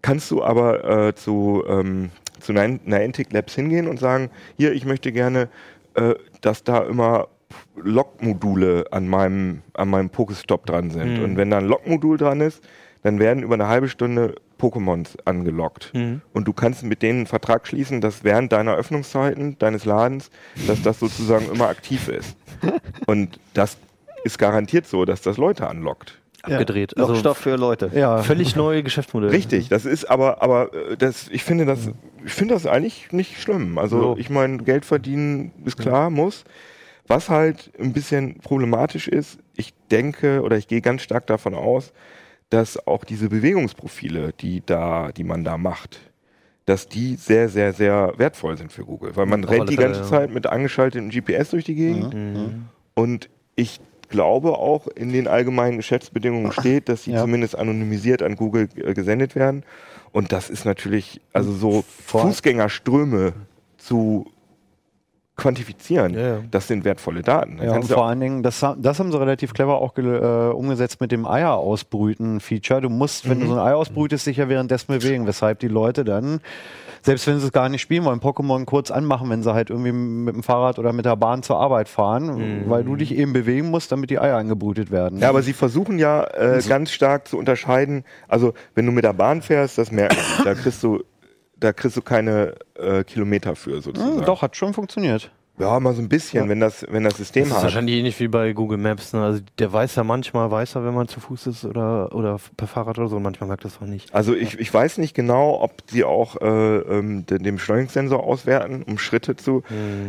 kannst du aber äh, zu, ähm, zu Nian- Niantic Labs hingehen und sagen, hier, ich möchte gerne, äh, dass da immer Lockmodule an meinem, an meinem Pokestop dran sind. Mhm. Und wenn da ein Lockmodul dran ist, dann werden über eine halbe Stunde Pokémons angelockt. Mhm. Und du kannst mit denen einen Vertrag schließen, dass während deiner Öffnungszeiten deines Ladens, dass das sozusagen immer aktiv ist. Und das ist garantiert so, dass das Leute anlockt. abgedreht. Also Lockstoff für Leute. Ja. völlig neue Geschäftsmodelle. Richtig, das ist aber, aber äh, das, ich finde das, ich finde das eigentlich nicht schlimm. Also Ja. ich meine, Geld verdienen ist klar, muss. Was halt ein bisschen problematisch ist, ich denke oder ich gehe ganz stark davon aus, dass auch diese Bewegungsprofile, die da, die man da macht, dass die sehr, sehr, sehr wertvoll sind für Google. Weil man Auf rennt die Fälle, ganze ja. Zeit mit angeschaltetem GPS durch die Gegend Mhm. und ich glaube auch in den allgemeinen Geschäftsbedingungen steht, dass sie Ja. zumindest anonymisiert an Google äh, gesendet werden. Und das ist natürlich, also so Fußgängerströme zu quantifizieren, Ja, ja. das sind wertvolle Daten. Dann Ja, und vor allen Dingen, das, das haben sie relativ clever auch äh, umgesetzt mit dem Eier ausbrüten Feature. Du musst, wenn du so ein Ei ausbrütest, dich ja währenddessen bewegen, weshalb die Leute dann, selbst wenn sie es gar nicht spielen wollen, Pokémon kurz anmachen, wenn sie halt irgendwie mit dem Fahrrad oder mit der Bahn zur Arbeit fahren, weil du dich eben bewegen musst, damit die Eier angebrütet werden. ja, aber sie versuchen ja äh, ganz stark zu unterscheiden. Also wenn du mit der Bahn fährst, das merken sie. Da kriegst du, da kriegst du keine äh, Kilometer für sozusagen. Hm, doch, hat schon funktioniert. Ja, mal so ein bisschen, wenn das, wenn das System Das ist hat. wahrscheinlich ähnlich wie bei Google Maps. Ne? Also der weiß ja manchmal, weiß er, wenn man zu Fuß ist oder, oder per Fahrrad oder so, und manchmal merkt das auch nicht. Also ich, ich weiß nicht genau, ob sie auch äh, ähm, den, den Beschleunigungssensor auswerten, um Schritte zu.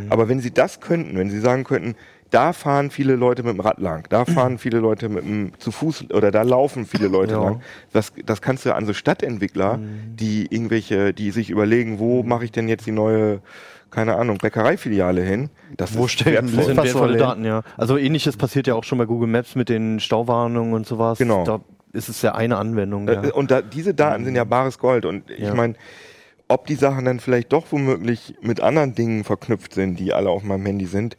Aber wenn sie das könnten, wenn sie sagen könnten, da fahren viele Leute mit dem Rad lang, da fahren viele Leute mit dem zu Fuß oder da laufen viele Leute Ja. lang. Das, das kannst du an so Stadtentwickler, die irgendwelche, die sich überlegen, wo mache ich denn jetzt die neue, keine Ahnung, Bäckereifiliale hin? Das Wo stellen Das sind wertvolle Daten, ja. Also ähnliches passiert ja auch schon bei Google Maps mit den Stauwarnungen und sowas. Genau. Da ist es ja eine Anwendung. Äh, Ja. Und da, diese Daten sind ja bares Gold. Und ich Ja. meine, ob die Sachen dann vielleicht doch womöglich mit anderen Dingen verknüpft sind, die alle auf meinem Handy sind,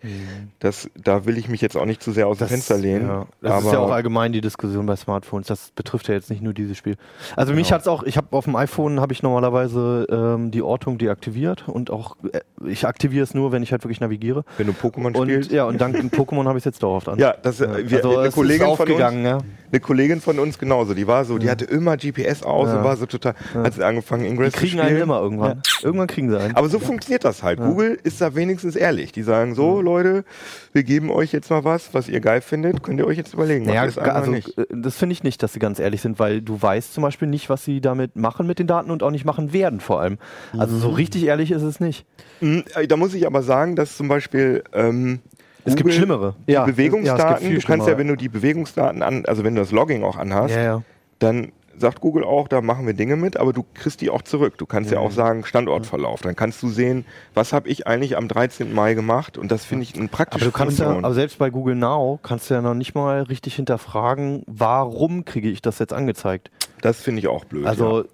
das, da will ich mich jetzt auch nicht zu sehr aus dem Mhm. Das- Fenster lehnen. Ja. Das aber ist ja auch allgemein die Diskussion bei Smartphones. Das betrifft ja jetzt nicht nur dieses Spiel. Also mich Genau. hat's auch, ich habe auf dem iPhone habe ich normalerweise ähm, die Ortung deaktiviert und auch äh, ich aktiviere es nur, wenn ich halt wirklich navigiere. wenn du Pokémon Und spielst. ja, und dank dem Pokémon habe ich es jetzt dauerhaft an. Ja, das, äh, wir, also eine, es Kollegin ist von uns, aufgegangen, ja. eine Kollegin von uns genauso, die war so, die hatte immer GPS aus Ja. und war so total, hat sie angefangen, Ingress Die zu kriegen einen spielen. Immer irgendwann. Irgendwann kriegen sie einen. Aber so funktioniert das halt. Google ist da wenigstens ehrlich. Die sagen so, Leute, wir geben euch jetzt mal was, was ihr geil findet, könnt ihr euch jetzt überlegen. Naja, also, nicht. äh, das finde ich nicht, dass sie ganz ehrlich sind, weil du weißt zum Beispiel nicht, was sie damit machen mit den Daten und auch nicht machen werden vor allem. Also Mhm. so richtig ehrlich ist es nicht. Mm, äh, Da muss ich aber sagen, dass zum Beispiel ähm, Es gibt Google schlimmere. Die Ja, Bewegungsdaten, ja, es gibt du kannst ja, wenn du die Bewegungsdaten an, also wenn du das Logging auch anhast, Ja, ja. dann sagt Google auch, da machen wir Dinge mit, aber du kriegst die auch zurück. Du kannst ja, auch sagen Standortverlauf. Dann kannst du sehen, was habe ich eigentlich am 13. Mai gemacht und das finde ich ein praktisches Aber du kannst ja, aber selbst bei Google Now kannst du ja noch nicht mal richtig hinterfragen, warum kriege ich das jetzt angezeigt? das finde ich auch blöd. Also ja.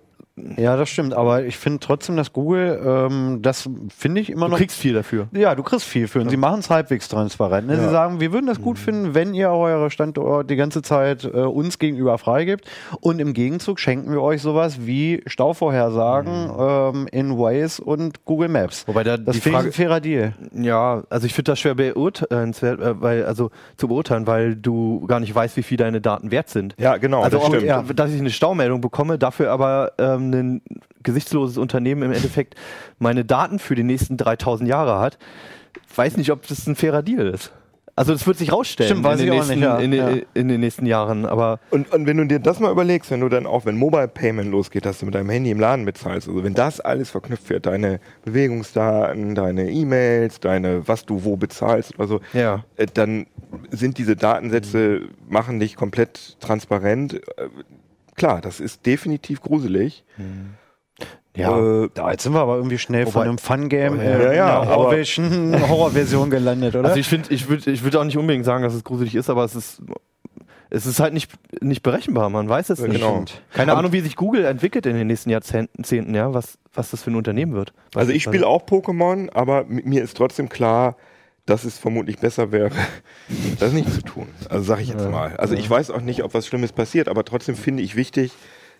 Ja, das stimmt. Aber ich finde trotzdem, dass Google, ähm, das finde ich immer du noch. kriegst viel dafür. ja, du kriegst viel für. Und sie machen es halbwegs transparent. Ne? Sie sagen, wir würden das gut finden, wenn ihr eure Standort die ganze Zeit äh, uns gegenüber freigibt. Und im Gegenzug schenken wir euch sowas wie Stauvorhersagen ähm, in Waze und Google Maps. Wobei da Das die finde ich Frage, ein fairer Deal. ja, also ich finde das schwer beurteilenswert, äh, weil, also zu beurteilen, weil du gar nicht weißt, wie viel deine Daten wert sind. ja, genau, also das auch, stimmt. ja, dass ich eine Staumeldung bekomme, dafür aber ähm, ein gesichtsloses Unternehmen im Endeffekt meine Daten für die nächsten 3000 Jahre hat, weiß nicht, ob das ein fairer Deal ist. Also das wird sich rausstellen Stimmt, weiß in, den ich auch nächsten, nicht, ja, in, den- ja. in den nächsten Jahren. Aber Und, und wenn du dir das mal überlegst, wenn du dann auch, wenn Mobile Payment losgeht, dass du mit deinem Handy im Laden bezahlst, also wenn das alles verknüpft wird, deine Bewegungsdaten, deine E-Mails, deine, was du wo bezahlst oder so, Ja. äh, dann sind diese Datensätze, machen dich komplett transparent. Klar, das ist definitiv gruselig. Ja, Äh, da, jetzt sind wir aber irgendwie schnell von Wobei- einem Fun-Game Ja, äh, ja, in einer Horrorversion gelandet, oder? Also ich finde, ich würde ich würd auch nicht unbedingt sagen, dass es gruselig ist, aber es ist, es ist halt nicht, nicht berechenbar. Man weiß es Ja, nicht. genau. Keine Aber- Ahnung, wie sich Google entwickelt in den nächsten Jahrzehnten, ja, was, was das für ein Unternehmen wird. Also ich spiele auch Pokémon, aber mi- mir ist trotzdem klar, dass es vermutlich besser wäre, das nicht zu tun. Also sage ich jetzt Ja, mal. Also ich weiß auch nicht, ob was Schlimmes passiert, aber trotzdem finde ich wichtig,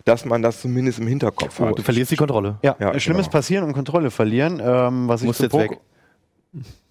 dass man das zumindest im Hinterkopf hat. Du verlierst die Kontrolle. ja, ja, Schlimmes genau. passieren und Kontrolle verlieren. Ähm, was ich Musst zu jetzt weg.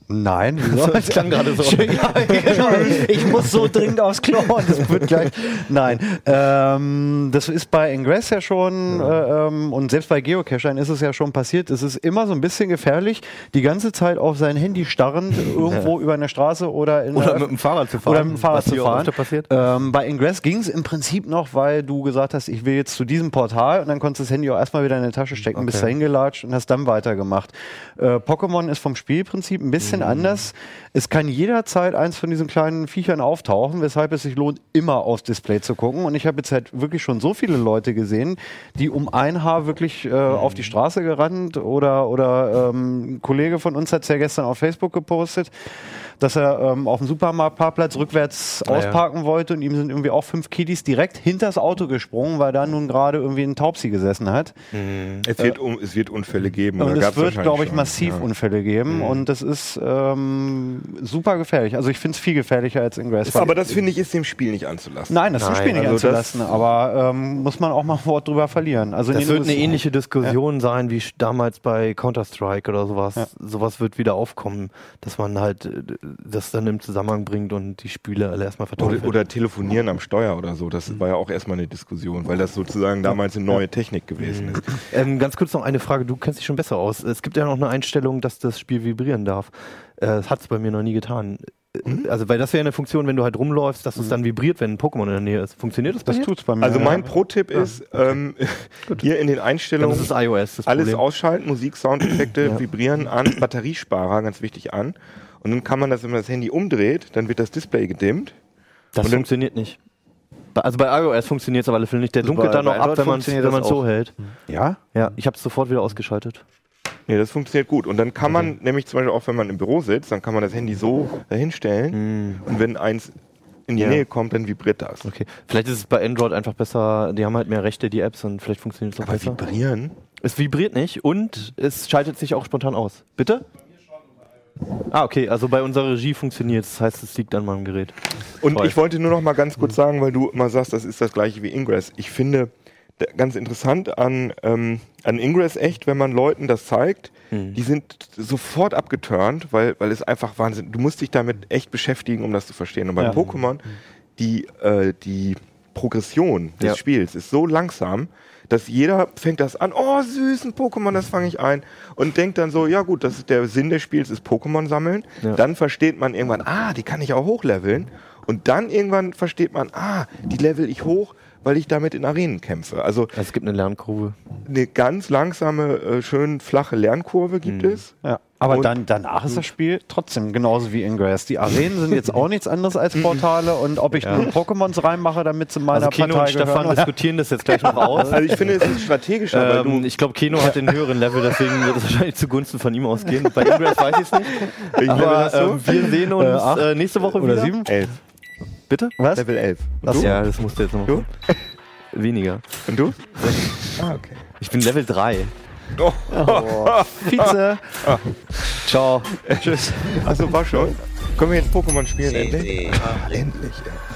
Nein, wieso? Das klang gerade so. ja, genau. Ich muss so dringend aufs Klo und das wird gleich. Nein, ähm, das ist bei Ingress ja schon äh, ähm, und selbst bei Geocachern ist es ja schon passiert. Es ist immer so ein bisschen gefährlich, die ganze Zeit auf sein Handy starrend irgendwo über eine Straße oder in Oder der mit dem Fahrrad zu fahren. oder mit dem Fahrrad was zu fahren. passiert. Ähm, bei Ingress ging es im Prinzip noch, weil du gesagt hast, ich will jetzt zu diesem Portal und dann konntest du das Handy auch erstmal wieder in die Tasche stecken, bist Okay. dahin gelatscht und hast dann weitergemacht. Äh, Pokémon ist vom Spielprinzip ein bisschen bisschen anders. Es kann jederzeit eins von diesen kleinen Viechern auftauchen, weshalb es sich lohnt, immer aufs Display zu gucken. Und ich habe jetzt halt wirklich schon so viele Leute gesehen, die um ein Haar wirklich äh, auf die Straße gerannt oder, oder ähm, ein Kollege von uns hat es ja gestern auf Facebook gepostet, dass er ähm, auf dem Supermarktparkplatz rückwärts ja. ausparken wollte und ihm sind irgendwie auch fünf Kiddies direkt hinters Auto gesprungen, weil da nun gerade irgendwie ein Taubsi gesessen hat. Es wird, um, es wird Unfälle geben. Und oder es wird, glaube ich, schon. massiv Ja. Unfälle geben und das ist ähm, super gefährlich. Also ich finde es viel gefährlicher als Ingress. Aber das finde ich ist dem Spiel nicht anzulassen. Nein, das ist Nein, Spiel nicht also das- anzulassen, aber ähm, muss man auch mal ein Wort drüber verlieren. Also in Das wird eine ähnliche Diskussion sein wie damals bei Counter-Strike oder sowas. Sowas wird wieder aufkommen, dass man halt äh, das dann im Zusammenhang bringt und die Spiele alle erstmal verteufelt. Oder, oder telefonieren am Steuer oder so. Das war ja auch erstmal eine Diskussion, weil das sozusagen damals eine neue Technik gewesen ist. Ähm, ganz kurz noch eine Frage, du kennst dich schon besser aus. Es gibt ja noch eine Einstellung, dass das Spiel vibrieren darf. Äh, Das hat es bei mir noch nie getan. Äh, Also, weil das wäre eine Funktion, wenn du halt rumläufst, dass es dann vibriert, wenn ein Pokémon in der Nähe ist. Funktioniert das Das dir? tut's bei mir. Also mein ja. Pro-Tipp ist, ähm, hier in den Einstellungen ist es iOS das alles ausschalten, Musik, Soundeffekte, Ja. vibrieren an, Batteriesparer, ganz wichtig an. Und dann kann man das, wenn man das Handy umdreht, dann wird das Display gedimmt. Das funktioniert nicht. Also bei iOS funktioniert es aber alle Fälle nicht. Der Also dunkelt dann noch ab, wenn man wenn man so hält. Ja? Ja, ich habe es sofort wieder ausgeschaltet. Nee, das funktioniert gut. Und dann kann man nämlich zum Beispiel auch, wenn man im Büro sitzt, dann kann man das Handy so dahinstellen. Und wenn eins in die Ja. Nähe kommt, dann vibriert das. Okay. Vielleicht ist es bei Android einfach besser, die haben halt mehr Rechte, die Apps, und vielleicht funktioniert es auch Aber besser. vibrieren? Es vibriert nicht und es schaltet sich auch spontan aus. Bitte? Ah, okay, also bei unserer Regie funktioniert es. Das heißt, es liegt an meinem Gerät. Und Toll. ich wollte nur noch mal ganz kurz sagen, weil du immer sagst, das ist das gleiche wie Ingress. Ich finde ganz interessant an, ähm, an Ingress echt, wenn man Leuten das zeigt, die sind sofort abgeturnt, weil, weil es einfach Wahnsinn, du musst dich damit echt beschäftigen, um das zu verstehen. Und bei Ja. Pokémon, die, äh, die Progression des Ja. Spiels ist so langsam, dass jeder fängt das an, oh süß, ein Pokémon, das fange ich ein und denkt dann so, ja gut, das ist der Sinn des Spiels, ist Pokémon sammeln. Ja. Dann versteht man irgendwann, ah, die kann ich auch hochleveln. Und dann irgendwann versteht man, ah, die level ich hoch, weil ich damit in Arenen kämpfe. Also Also es gibt eine Lernkurve. eine ganz langsame, äh, schön flache Lernkurve gibt Mhm. es. Ja. Aber Und- dann, danach ist das Spiel trotzdem genauso wie Ingress. Die Arenen sind jetzt auch nichts anderes als Portale und ob ich nun Pokémons reinmache, damit sie meiner Also Keno und Partei Stefan gehören. diskutieren das jetzt gleich noch aus. Also ich finde, es ist strategischer, weil Ähm, du, ich glaube, Keno hat den höheren Level, deswegen wird es wahrscheinlich zugunsten von ihm ausgehen. Bei Ingress weiß ich es nicht. Level Aber hast du? ähm, wir sehen uns Äh, acht äh, nächste Woche Oder wieder. sieben? elf. Bitte? Was? Level 11. Und Das, du? ja, das musst du jetzt noch Du? Weniger. Und du? Ah, okay. Ich bin Level 3. Vize. Ciao. Tschüss. Achso, war schon. Können wir jetzt Pokémon spielen endlich? CT Uplink. Endlich, ey.